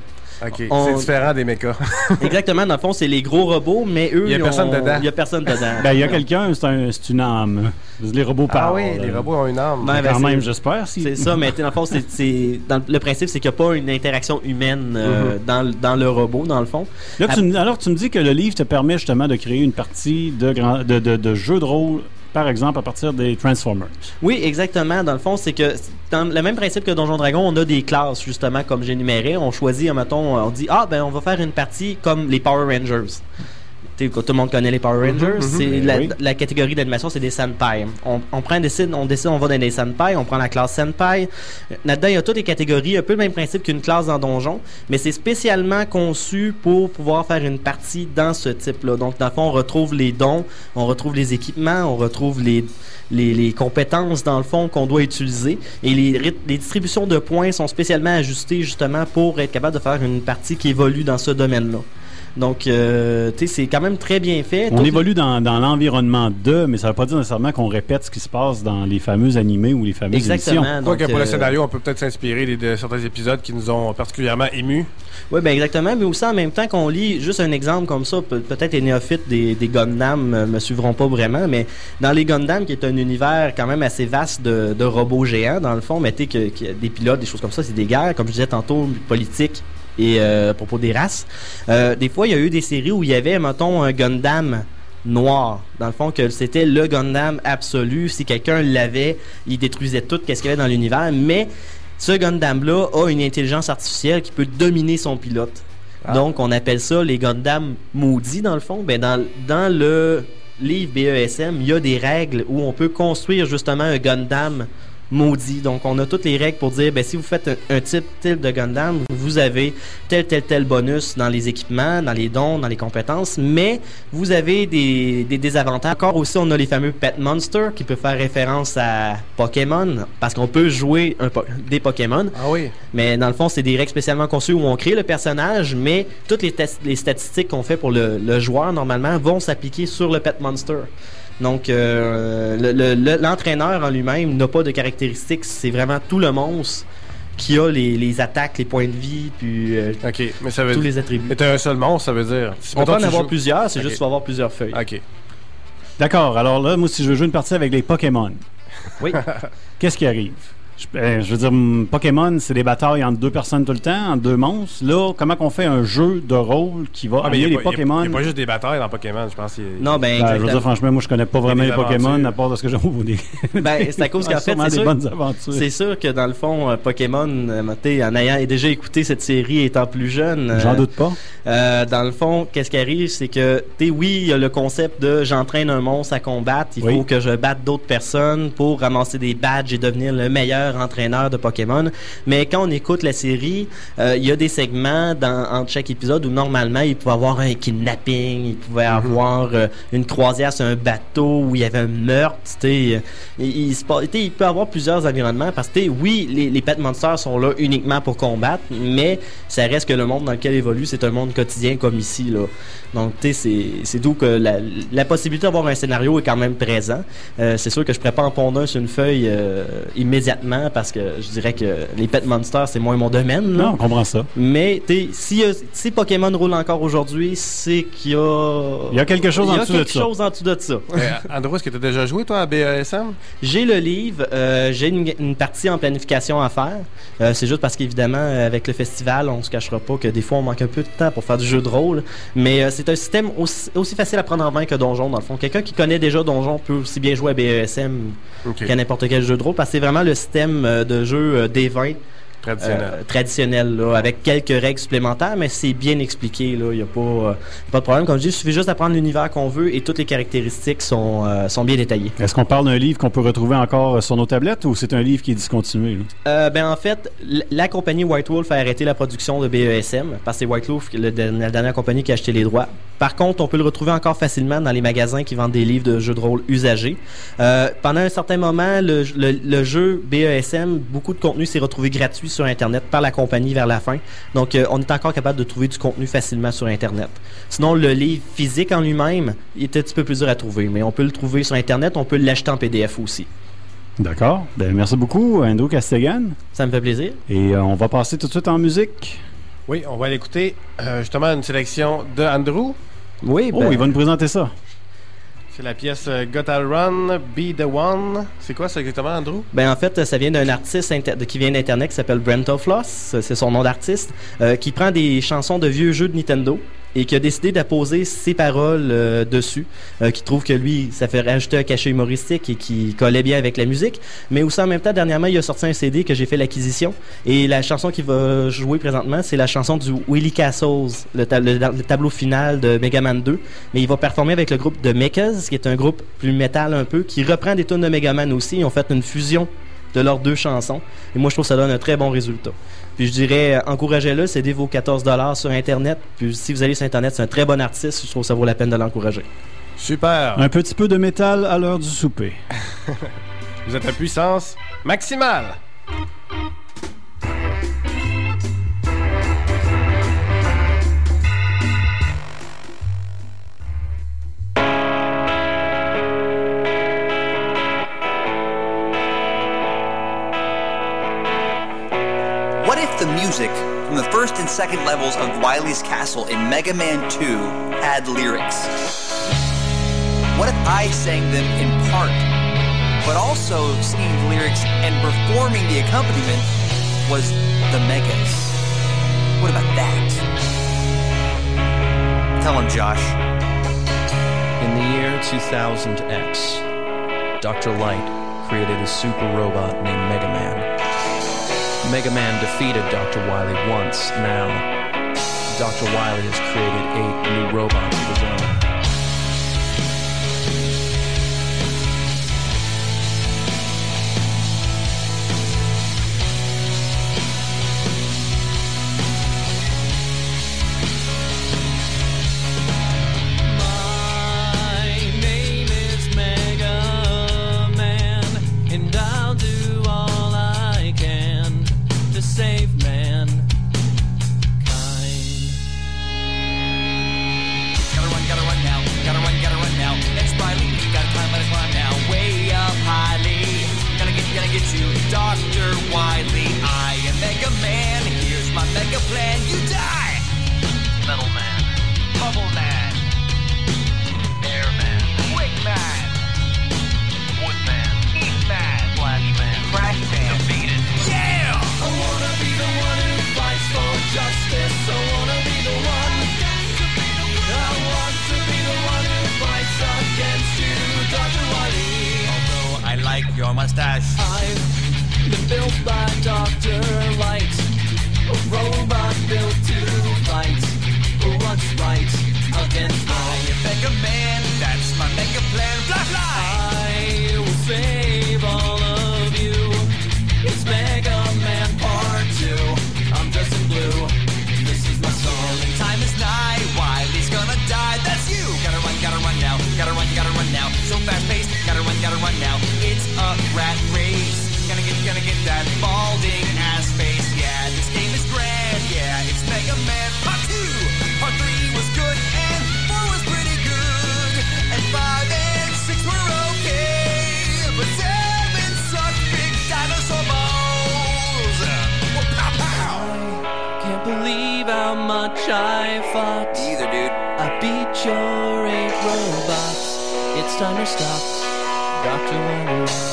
Ok, On- c'est différent des mechas. Exactement, dans le fond, c'est les gros robots, mais eux. Il y a ils personne ont- dedans. Il y a personne dedans. Ben, il y a quelqu'un, c'est un- c'est une âme. Les robots Ah parlent. oui, les robots ont une âme. Ouais, ben, Quand c'est- même, j'espère. Si... C'est ça, mais tu sais, dans le fond, c'est, c'est- dans le principe, c'est qu'il n'y a pas une interaction humaine euh, Mhm. dans, le- dans le robot, dans le fond. Là, tu me- alors, tu me dis que le livre te permet justement de créer une partie de, grand, de, de, de jeu de rôle, par exemple, à partir des Transformers. Oui, exactement. Dans le fond, c'est que dans le même principe que Donjon Dragon, on a des classes, justement, comme j'énumérais. On choisit, mettons, on dit, ah, ben, on va faire une partie comme les Power Rangers. Tout le monde connaît les Power Mhm, Rangers. mhm. c'est Ben la, oui. la catégorie d'animation, c'est des Senpai. On, on prend, décide, on décide, on va dans des Senpai, on prend la classe Senpai. Là-dedans, il y a toutes les catégories, un peu le même principe qu'une classe dans Donjon, mais c'est spécialement conçu pour pouvoir faire une partie dans ce type-là. Donc, dans le fond, on retrouve les dons, on retrouve les équipements, on retrouve les, les, les compétences, dans le fond, qu'on doit utiliser. Et les, les distributions de points sont spécialement ajustées, justement, pour être capable de faire une partie qui évolue dans ce domaine-là. Donc, euh, tu sais, c'est quand même très bien fait. On évolue dans, dans l'environnement de, mais ça ne veut pas dire nécessairement qu'on répète ce qui se passe dans les fameux animés ou les fameuses Exactement. émissions. Donc, pour le euh, scénario, on peut peut-être s'inspirer des- de certains épisodes qui nous ont particulièrement émus. Oui, ben exactement. Mais aussi, en même temps qu'on lit juste un exemple comme ça, peut- peut-être les néophytes des, des Gundam euh, me suivront pas vraiment, mais dans les Gundam, qui est un univers quand même assez vaste de, de robots géants, dans le fond, que, qu'il y a des pilotes, des choses comme ça, c'est des guerres, comme je disais tantôt, politiques et euh, à propos des races. Euh, des fois, il y a eu des séries où il y avait, mettons, un Gundam noir. Dans le fond, que c'était le Gundam absolu. Si quelqu'un l'avait, il détruisait tout ce qu'il y avait dans l'univers. Mais ce Gundam-là a une intelligence artificielle qui peut dominer son pilote. Ah. Donc, on appelle ça les Gundam maudits, dans le fond. Ben, dans, dans le livre BESM, il y a des règles où on peut construire justement un Gundam maudit. Donc, on a toutes les règles pour dire, ben, si vous faites un, un type tel de Gundam, vous avez tel, tel, tel bonus dans les équipements, dans les dons, dans les compétences, mais vous avez des, des désavantages. Encore aussi, on a les fameux Pet Monsters qui peuvent faire référence à Pokémon, parce qu'on peut jouer un po- des Pokémon. Ah oui. Mais dans le fond, c'est des règles spécialement conçues où on crée le personnage, mais toutes les, les statistiques qu'on fait pour le, le joueur, normalement, vont s'appliquer sur le Pet Monster. Donc, euh, le- le- le- l'entraîneur en lui-même n'a pas de caractéristiques. C'est vraiment tout le monstre qui a les, les attaques, les points de vie, puis euh, mais ça veut tous les attributs. Mais t'as un seul monstre, ça veut dire. Si On peut en tu avoir joues- plusieurs, c'est juste qu'il faut avoir plusieurs feuilles. OK. D'accord. Alors là, moi, si je veux jouer une partie avec les Pokémon, Oui. qu'est-ce qui arrive? Je, ben, je veux dire, Pokémon, c'est des batailles entre deux personnes tout le temps, entre deux monstres. Là, comment qu'on fait un jeu de rôle qui va Ah, mais il amener y a les pas- il y a- Pokémon? Il n'y a pas juste des batailles dans Pokémon, je pense. qu'il y a- Non, ben, Ben, je veux dire, franchement, moi, je connais pas vraiment les Pokémon, à part de ce que j'ai au des... Ben, c'est à cause qu'en fait, c'est sûr, bonnes aventures. c'est sûr que dans le fond, euh, Pokémon, euh, en ayant déjà écouté cette série étant plus jeune, J'en euh, doute pas. euh, dans le fond, qu'est-ce qui arrive, c'est que, tu oui, il y a le concept de j'entraîne un monstre à combattre, il Oui. faut que je batte d'autres personnes pour ramasser des badges et devenir le meilleur entraîneur de Pokémon. Mais quand on écoute la série, euh, il y a des segments dans, entre chaque épisode où normalement il pouvait avoir un kidnapping, il pouvait avoir euh, une croisière sur un bateau où il y avait un meurtre. tu sais, euh, Il, il il peut avoir plusieurs environnements parce que oui, les, les pet monsters sont là uniquement pour combattre, mais ça reste que le monde dans lequel évolue, c'est un monde quotidien comme ici. Là. Donc, tu sais, c'est- c'est d'où que la, la possibilité d'avoir un scénario est quand même présent. Euh, c'est sûr que je ne pourrais pas en pondre un sur une feuille euh, parce que je dirais que les pet monsters, c'est moins mon domaine. là. Non, on comprend ça. Mais si, euh, si Pokémon roule encore aujourd'hui, c'est qu'il y a. Il y a quelque chose en a dessous de quelque ça. chose en dessous de ça. Euh, Andrew, est-ce que tu as déjà joué, toi, à BESM? J'ai le livre, euh, j'ai une, une partie en planification à faire. Euh, c'est juste parce qu'évidemment, avec le festival, on se cachera pas que des fois, on manque un peu de temps pour faire du jeu de rôle. Mais euh, c'est un système aussi, aussi facile à prendre en main que Donjon, dans le fond. Quelqu'un qui connaît déjà Donjon peut aussi bien jouer à BESM qu'à n'importe quel jeu de rôle, parce que c'est vraiment le système euh, de jeu euh, D20 Traditionnel. euh, traditionnel, là, avec quelques règles supplémentaires, mais c'est bien expliqué. Il n'y a pas, euh, pas de problème. Comme je dis, il suffit juste d'apprendre l'univers qu'on veut et toutes les caractéristiques sont, euh, sont bien détaillées. Est-ce qu'on parle d'un livre qu'on peut retrouver encore sur nos tablettes ou c'est un livre qui est discontinué? Euh, ben en fait, la compagnie White Wolf a arrêté la production de BESM parce que c'est White Wolf, le- la dernière compagnie qui a acheté les droits. Par contre, on peut le retrouver encore facilement dans les magasins qui vendent des livres de jeux de rôle usagés. Euh, pendant un certain moment, le, le- le jeu BESM, beaucoup de contenu s'est retrouvé gratuit sur Internet par la compagnie vers la fin. Donc, euh, on est encore capable de trouver du contenu facilement sur Internet. Sinon, le livre physique en lui-même il est un petit peu plus dur à trouver, mais on peut le trouver sur Internet, on peut l'acheter en PDF aussi. D'accord. Ben, merci beaucoup, Andrew Castegan. Ça me fait plaisir. Et euh, on va passer tout de suite en musique. Oui, on va aller écouter euh, justement une sélection de Andrew. Oui, Oh, il va nous présenter ça. C'est la pièce euh, Gotta Run, Be the One. C'est quoi ça exactement, Andrew? Ben en fait, ça vient d'un artiste qui vient d'Internet qui s'appelle Brento Floss, c'est son nom d'artiste, euh, qui prend des chansons de vieux jeux de Nintendo et qui a décidé d'apposer ses paroles euh, dessus, euh, qui trouve que lui, ça fait rajouter un cachet humoristique et qui collait bien avec la musique. Mais aussi en même temps, dernièrement, il a sorti un CD que j'ai fait l'acquisition et la chanson qu'il va jouer présentement, c'est la chanson du Willy Castles, le, ta- le- le tableau final de Mega Man 2. Mais il va performer avec le groupe de Mechas, qui est un groupe plus métal un peu, qui reprend des tunes de Mega Man aussi. Ils ont fait une fusion de leurs deux chansons. Et moi, je trouve que ça donne un très bon résultat. Puis je dirais, euh, encouragez-le, cédez vos 14$ sur Internet. Puis si vous allez sur Internet, c'est un très bon artiste. Je trouve que ça vaut la peine de l'encourager. Super! Un petit peu de métal à l'heure du souper. Vous êtes à puissance maximale! Music from the first and second levels of Wily's Castle in Mega Man 2 had lyrics? What if I sang them in part, but also singing the lyrics and performing the accompaniment was the Megas? What about that? Tell him, Josh. In the year 2000X, Dr. Light created a super robot named Mega Man. Mega Man defeated Dr. Wily once. Now, Dr. Wily has created eight new robots of his own. timer stops. Documentary.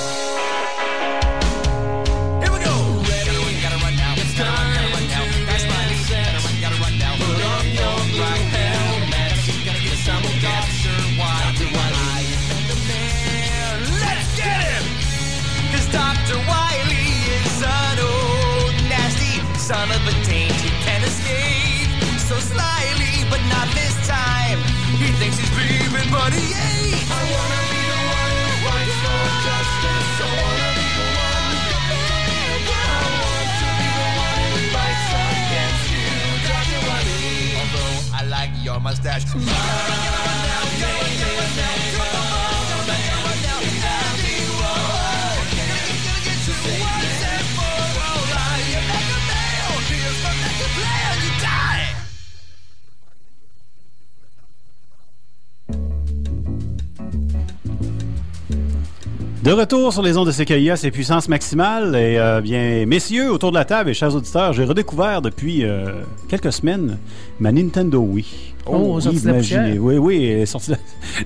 De retour sur les ondes de CKIA, c'est puissance maximale. Et euh, bien, messieurs, autour de la table et chers auditeurs, j'ai redécouvert depuis euh, quelques semaines ma Nintendo Wii. Oh, de la imaginez. Oui, oui, sortie de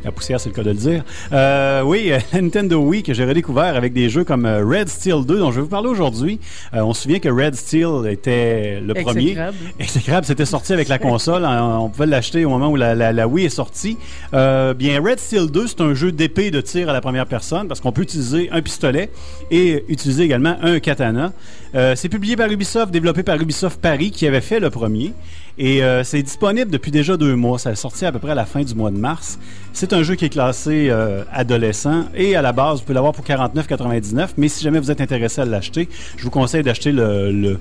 la, poussière, c'est le cas de le dire. Euh, oui, euh, Nintendo Wii que j'ai redécouvert avec des jeux comme euh, Red Steel 2, dont je vais vous parler aujourd'hui. Euh, on se souvient que Red Steel était le premier. Exécrable. C'était sorti avec la console. On pouvait l'acheter au moment où la, la- la Wii est sortie. Euh, bien, Red Steel 2, c'est un jeu d'épée de tir à la première personne parce qu'on peut utiliser un pistolet et utiliser également un katana. C'est publié par Ubisoft, développé par Ubisoft Paris qui avait fait le premier. Et euh, c'est disponible depuis déjà deux mois. Ça est sorti à peu près à la fin du mois de mars. C'est un jeu qui est classé euh, adolescent et à la base, vous pouvez l'avoir pour 49,99. Mais si jamais vous êtes intéressé à l'acheter, je vous conseille d'acheter le, le,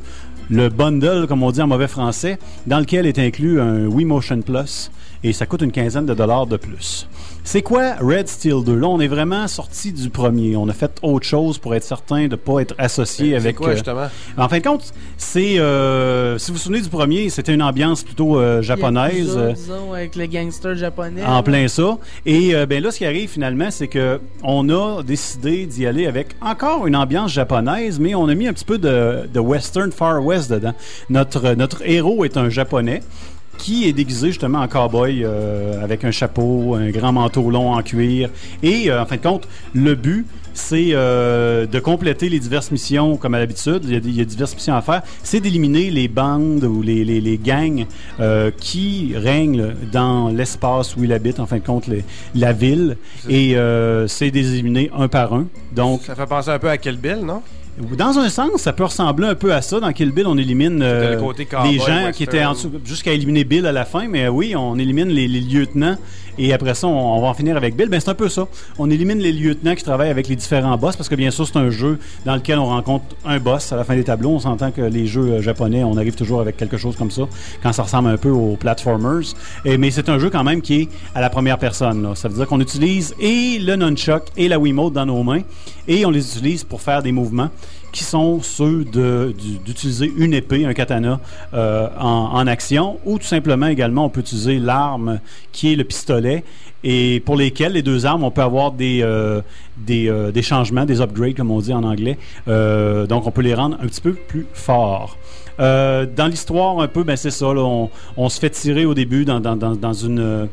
le bundle, comme on dit en mauvais français, dans lequel est inclus un Wii Motion Plus et ça coûte une quinzaine de dollars de plus. C'est quoi Red Steel 2? Là, on est vraiment sorti du premier. On a fait autre chose pour être certain de ne pas être associé C'est avec... quoi, euh, justement? en fin de compte, c'est... euh, si vous vous souvenez du premier, c'était une ambiance plutôt euh, japonaise. Euh, disons, avec le gangster japonais. en là. plein ça. Et euh, ben là, ce qui arrive finalement, c'est que on a décidé d'y aller avec encore une ambiance japonaise, mais on a mis un petit peu de, de western Far West dedans. Notre, notre héros est un japonais qui est déguisé justement en cowboy euh, avec un chapeau, un grand manteau long en cuir. Et euh, en fin de compte, le but, c'est euh, de compléter les diverses missions comme à l'habitude. Il y, a, des- il y a diverses missions à faire. C'est d'éliminer les bandes ou les, les- les gangs euh, qui règnent dans l'espace où il habite, en fin de compte, les- la ville. Et euh, c'est d'éliminer un par un. Donc, Ça fait penser un peu à Kill Bill, non? Dans un sens, ça peut ressembler un peu à ça. Dans Kill Bill, on élimine euh, les gens western. qui étaient en dessous, jusqu'à éliminer Bill à la fin. Mais oui, on élimine les, les lieutenants et après ça, on, va en finir avec Bill. Ben, c'est un peu ça. On élimine les lieutenants qui travaillent avec les différents boss parce que bien sûr, c'est un jeu dans lequel on rencontre un boss à la fin des tableaux. On s'entend que les jeux euh, japonais, on arrive toujours avec quelque chose comme ça quand ça ressemble un peu aux platformers. Mais c'est un jeu quand même qui est à la première personne. Ça veut dire qu'on utilise et le nunchuck et la Wiimote dans nos mains et on les utilise pour faire des mouvements qui sont ceux d'utiliser une épée, un katana, euh, en, action, ou tout simplement également on peut utiliser l'arme qui est le pistolet et pour lesquels les deux armes, on peut avoir des, euh, euh, des changements, des upgrades, comme on dit en anglais. Donc, on peut les rendre un petit peu plus forts. Dans l'histoire, un peu, ben c'est ça. on, se fait tirer au début dans, dans, dans une.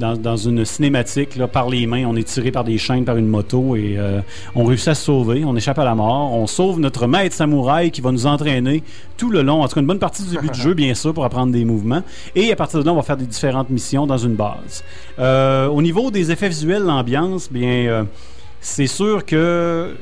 Dans, dans une cinématique là, par les mains, on est tiré par des chaînes par une moto et euh, on réussit à se sauver, on échappe à la mort, on sauve notre maître samouraï qui va nous entraîner tout le long, en tout cas une bonne partie du début du jeu bien sûr pour apprendre des mouvements. Et à partir de là on va faire des différentes missions dans une base. Euh, au niveau des effets visuels, l'ambiance, bien euh, c'est sûr que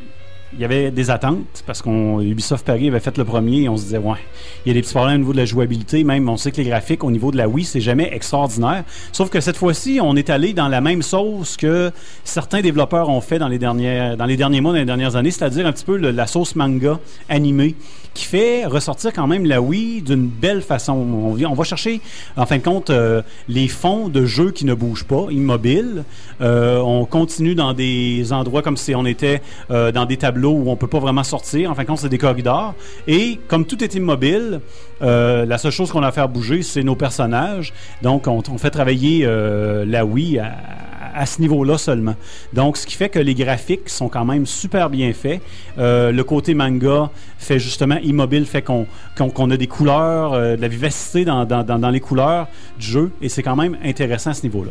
il y avait des attentes parce qu'on Ubisoft Paris avait fait le premier et on se disait ouais il y a des petits problèmes au niveau de la jouabilité même on sait que les graphiques au niveau de la Wii c'est jamais extraordinaire. Sauf que cette fois-ci on est allé dans la même sauce que certains développeurs ont fait dans les dernières dans les derniers mois dans les dernières années c'est-à-dire un petit peu le- la sauce manga animée qui fait ressortir quand même la Wii d'une belle façon. On, va chercher en fin de compte euh, les fonds de jeux qui ne bougent pas immobiles. Euh, on continue dans des endroits comme si on était euh, dans des tableaux où on peut pas vraiment sortir. En fin de compte, c'est des corridors. Et comme tout est immobile, euh, la seule chose qu'on a à faire bouger, c'est nos personnages. Donc, on, fait travailler euh, la Wii à, ce niveau-là seulement. Donc, ce qui fait que les graphiques sont quand même super bien faits. Euh, le côté manga fait justement immobile, fait qu'on qu'on a des couleurs, de la vivacité dans, dans les couleurs du jeu. Et c'est quand même intéressant à ce niveau-là.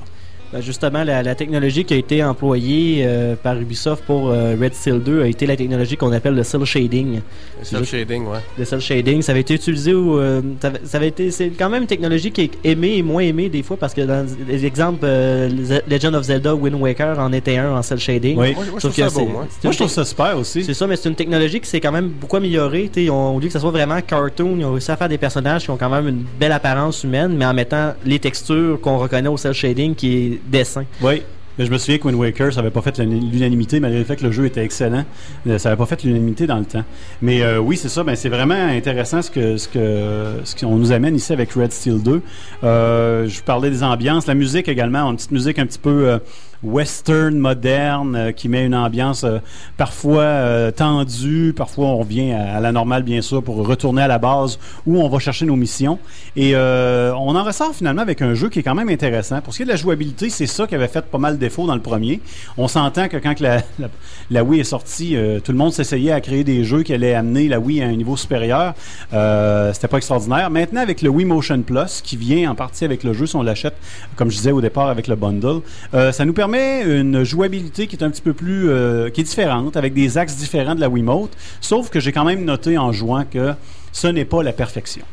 Ben, justement, la, la technologie qui a été employée euh, par Ubisoft pour euh, Red Steel 2 a été la technologie qu'on appelle le cell shading. Le cell shading, ouais. Le cell shading, ça avait été utilisé où euh, ça, avait- ça avait été, c'est quand même une technologie qui est aimée et moins aimée des fois parce que dans les exemples, euh, Legend of Zelda, Wind Waker en était un en cell shading. Oui. Moi, je Sauf trouve que ça beau, c'est- moi. Moi, je trouve ça super aussi. C'est ça, mais c'est une technologie qui s'est quand même beaucoup améliorée. t'sais, ont- au lieu que ça soit vraiment cartoon, ils ont réussi à faire des personnages qui ont quand même une belle apparence humaine, mais en mettant les textures qu'on reconnaît au cell shading qui est dessin. Oui. Mais je me souviens que Wind Waker, ça n'avait pas fait l'unanimité, malgré le fait que le jeu était excellent. Euh, Ça n'avait pas fait l'unanimité dans le temps. Mais euh, oui, c'est ça. Ben, c'est vraiment intéressant ce que ce que ce qu'on nous amène ici avec Red Steel 2. Euh, je parlais des ambiances, la musique également, une petite musique un petit peu euh, western moderne euh, qui met une ambiance euh, parfois euh, tendue, parfois on revient à, la normale bien sûr pour retourner à la base où on va chercher nos missions et on en ressort finalement avec un jeu qui est quand même intéressant. Pour ce qui est de la jouabilité, c'est ça qui avait fait pas mal défaut dans le premier. On s'entend que quand la, la, Wii est sortie, tout le monde s'essayait à créer des jeux qui allaient amener la Wii à un niveau supérieur. C'était pas extraordinaire. Maintenant avec le Wii Motion Plus qui vient en partie avec le jeu si on l'achète comme je disais au départ avec le bundle, ça nous permet une jouabilité qui est un petit peu plus euh, qui est différente avec des axes différents de la Wiimote, sauf que j'ai quand même noté en jouant que ce n'est pas la perfection.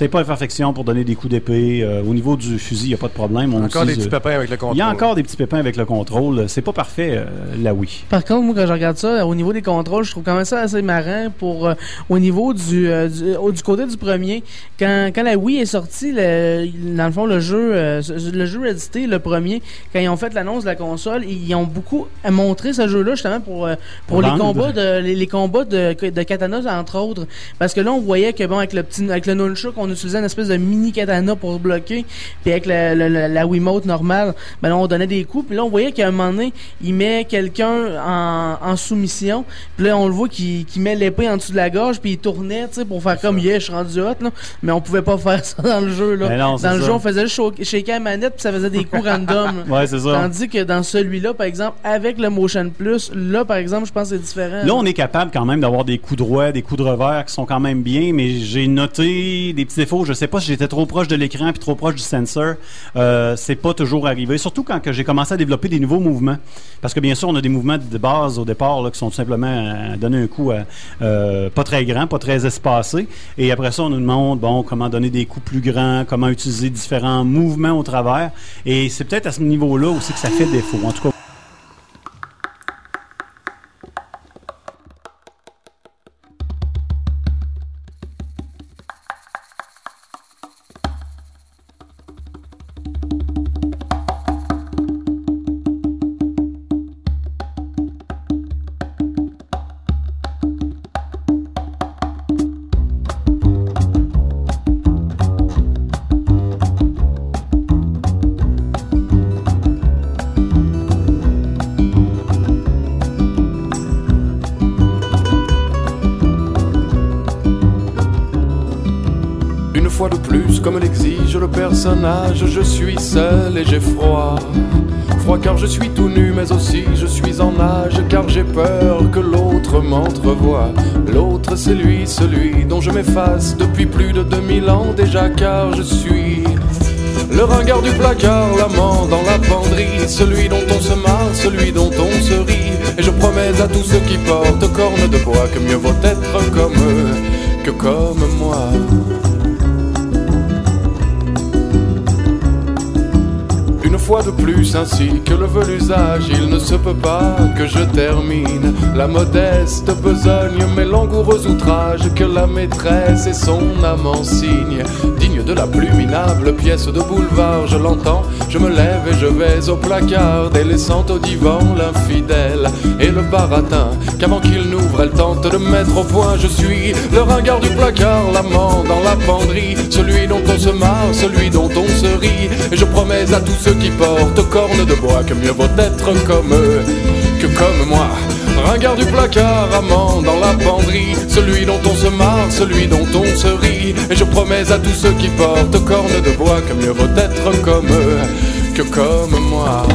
C'est pas la perfection pour donner des coups d'épée. Euh, au niveau du fusil, il n'y a pas de problème. On Encore des petits euh, pépins avec le contrôle. Il y a encore des petits pépins avec le contrôle. C'est pas parfait, euh, la Wii. Par contre, moi, quand je regarde ça, au niveau des contrôles, je trouve quand même ça assez marrant pour euh, au niveau du, euh, du, au- du côté du premier. Quand, quand la Wii est sortie, le- dans le fond, le jeu, euh, le jeu Steel, le premier, quand ils ont fait l'annonce de la console, ils ont beaucoup montré ce jeu-là justement pour, euh, pour les combats de les, les combats de, de katana entre autres. Parce que là, on voyait que bon, avec le petit, avec le nunchuk, on utilisait une espèce de mini katana pour bloquer, puis avec la, la, la, la Wiimote normale, ben là, on donnait des coups, puis là, on voyait qu'à un moment donné, il met quelqu'un en, en soumission, puis là, on le voit qu'il qu'il met l'épée en dessous de la gorge, puis il tournait, tu sais, pour faire comme, yeah, je suis rendu hot, là. Mais on pouvait pas faire ça dans le jeu, là. Ben non, dans le ça. jeu, on faisait shake- shaker la manette, puis ça faisait des coups random. Ouais, c'est ça. Tandis que dans celui-là, par exemple, avec le Motion Plus, là, par exemple, je pense que c'est différent. Là, on est capable quand même d'avoir des coups droits, des coups de revers qui sont quand même bien, mais j'ai noté des petits défauts. Je sais pas si j'étais trop proche de l'écran puis trop proche du sensor. Euh, c'est pas toujours arrivé. Surtout quand j'ai commencé à développer des nouveaux mouvements. Parce que bien sûr, on a des mouvements de base au départ là, qui sont tout simplement à donner un coup à, euh, pas très grand, pas très espacé. Et après ça, on nous demande bon comment donner des coups plus grands, comment utiliser différents mouvements au travers. Et c'est peut-être à ce niveau-là aussi que ça fait défaut. En tout cas. Personnage, je suis seul et j'ai froid. Froid car je suis tout nu, mais aussi je suis en âge, car j'ai peur que l'autre m'entrevoie. L'autre c'est lui, celui dont je m'efface depuis plus de 2000 ans déjà, car je suis le ringard du placard, l'amant dans la penderie, celui dont on se marre, celui dont on se rit. Et je promets à tous ceux qui portent cornes de bois que mieux vaut être comme eux que comme moi. De plus, ainsi que le veut l'usage, il ne se peut pas que je termine la modeste besogne, mais langoureux outrage que la maîtresse et son amant signe. Digne de la plus minable pièce de boulevard, je l'entends, je me lève et je vais au placard, délaissant au divan l'infidèle et le baratin, qu'avant qu'il n'ouvre, elle tente de mettre au point. Je suis le ringard du placard, l'amant dans la penderie, celui dont on se marre, celui dont on se rit, et je promets à tous ceux qui portent cornes de bois que mieux vaut être comme eux que comme moi. Ringard du placard, amant dans la penderie, celui dont on se marre, celui dont on se rit, et je promets à tous ceux qui portent cornes de bois que mieux vaut être comme eux que comme moi.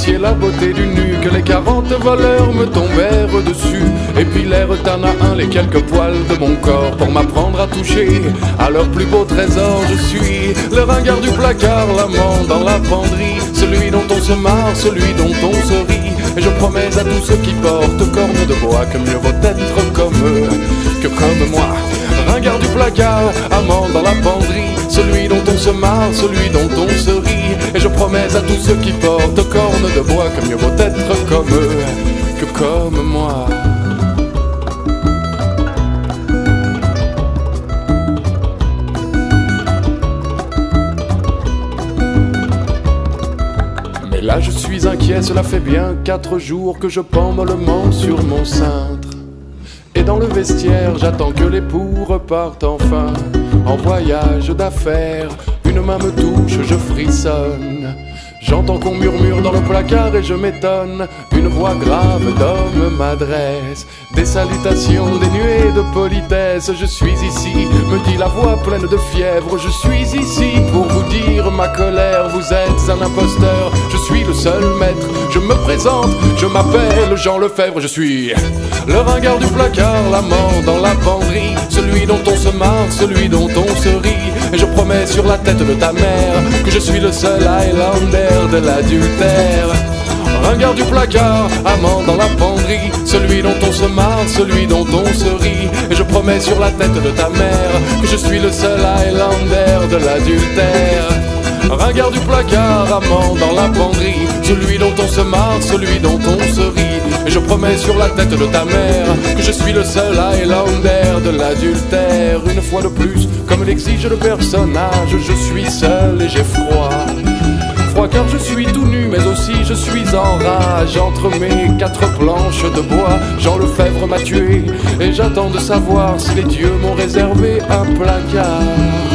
D'apprécier la beauté du nu que les quarante voleurs me tombèrent dessus et pilèrent un à un les quelques poils de mon corps pour m'apprendre à toucher à leur plus beau trésor. Je suis le ringard du placard, l'amant dans la penderie, celui dont on se marre, celui dont on se rit. Et je promets à tous ceux qui portent cornes de bois que mieux vaut être comme eux que comme moi. Ringard du placard, amant dans la penderie, celui dont on se marre, celui dont on se rit. Et je promets à tous ceux qui portent cornes de bois que mieux vaut être comme eux que comme moi. Mais là je suis inquiet, cela fait bien quatre jours que je pends mollement sur mon cintre. Et dans le vestiaire, j'attends que l'époux reparte enfin en voyage d'affaires. Une main me touche, je frissonne. J'entends qu'on murmure dans le placard et je m'étonne. Une voix grave d'homme m'adresse. Des salutations dénuées de politesse. Je suis ici, me dit la voix pleine de fièvre. Je suis ici pour vous dire ma colère. Vous êtes un imposteur, suis le seul maître. Je me présente, je m'appelle Jean Lefebvre. Je suis le ringard du placard, l'amant dans la penderie. Celui dont on se marre, celui dont on se rit. Et je promets sur la tête de ta mère que je suis le seul Highlander de l'adultère. Ringard du placard, amant dans la penderie, celui dont on se marre, celui dont on se rit. Et je promets sur la tête de ta mère que je suis le seul Highlander de l'adultère. Ringard du placard, amant dans la penderie, celui dont on se marre, celui dont on se rit. Et je promets sur la tête de ta mère que je suis le seul Highlander de l'adultère. Une fois de plus, comme l'exige le personnage, je suis seul et j'ai froid. Froid car je suis tout nu, mais aussi je suis en rage entre mes quatre planches de bois. Jean Lefebvre m'a tué et j'attends de savoir si les dieux m'ont réservé un placard.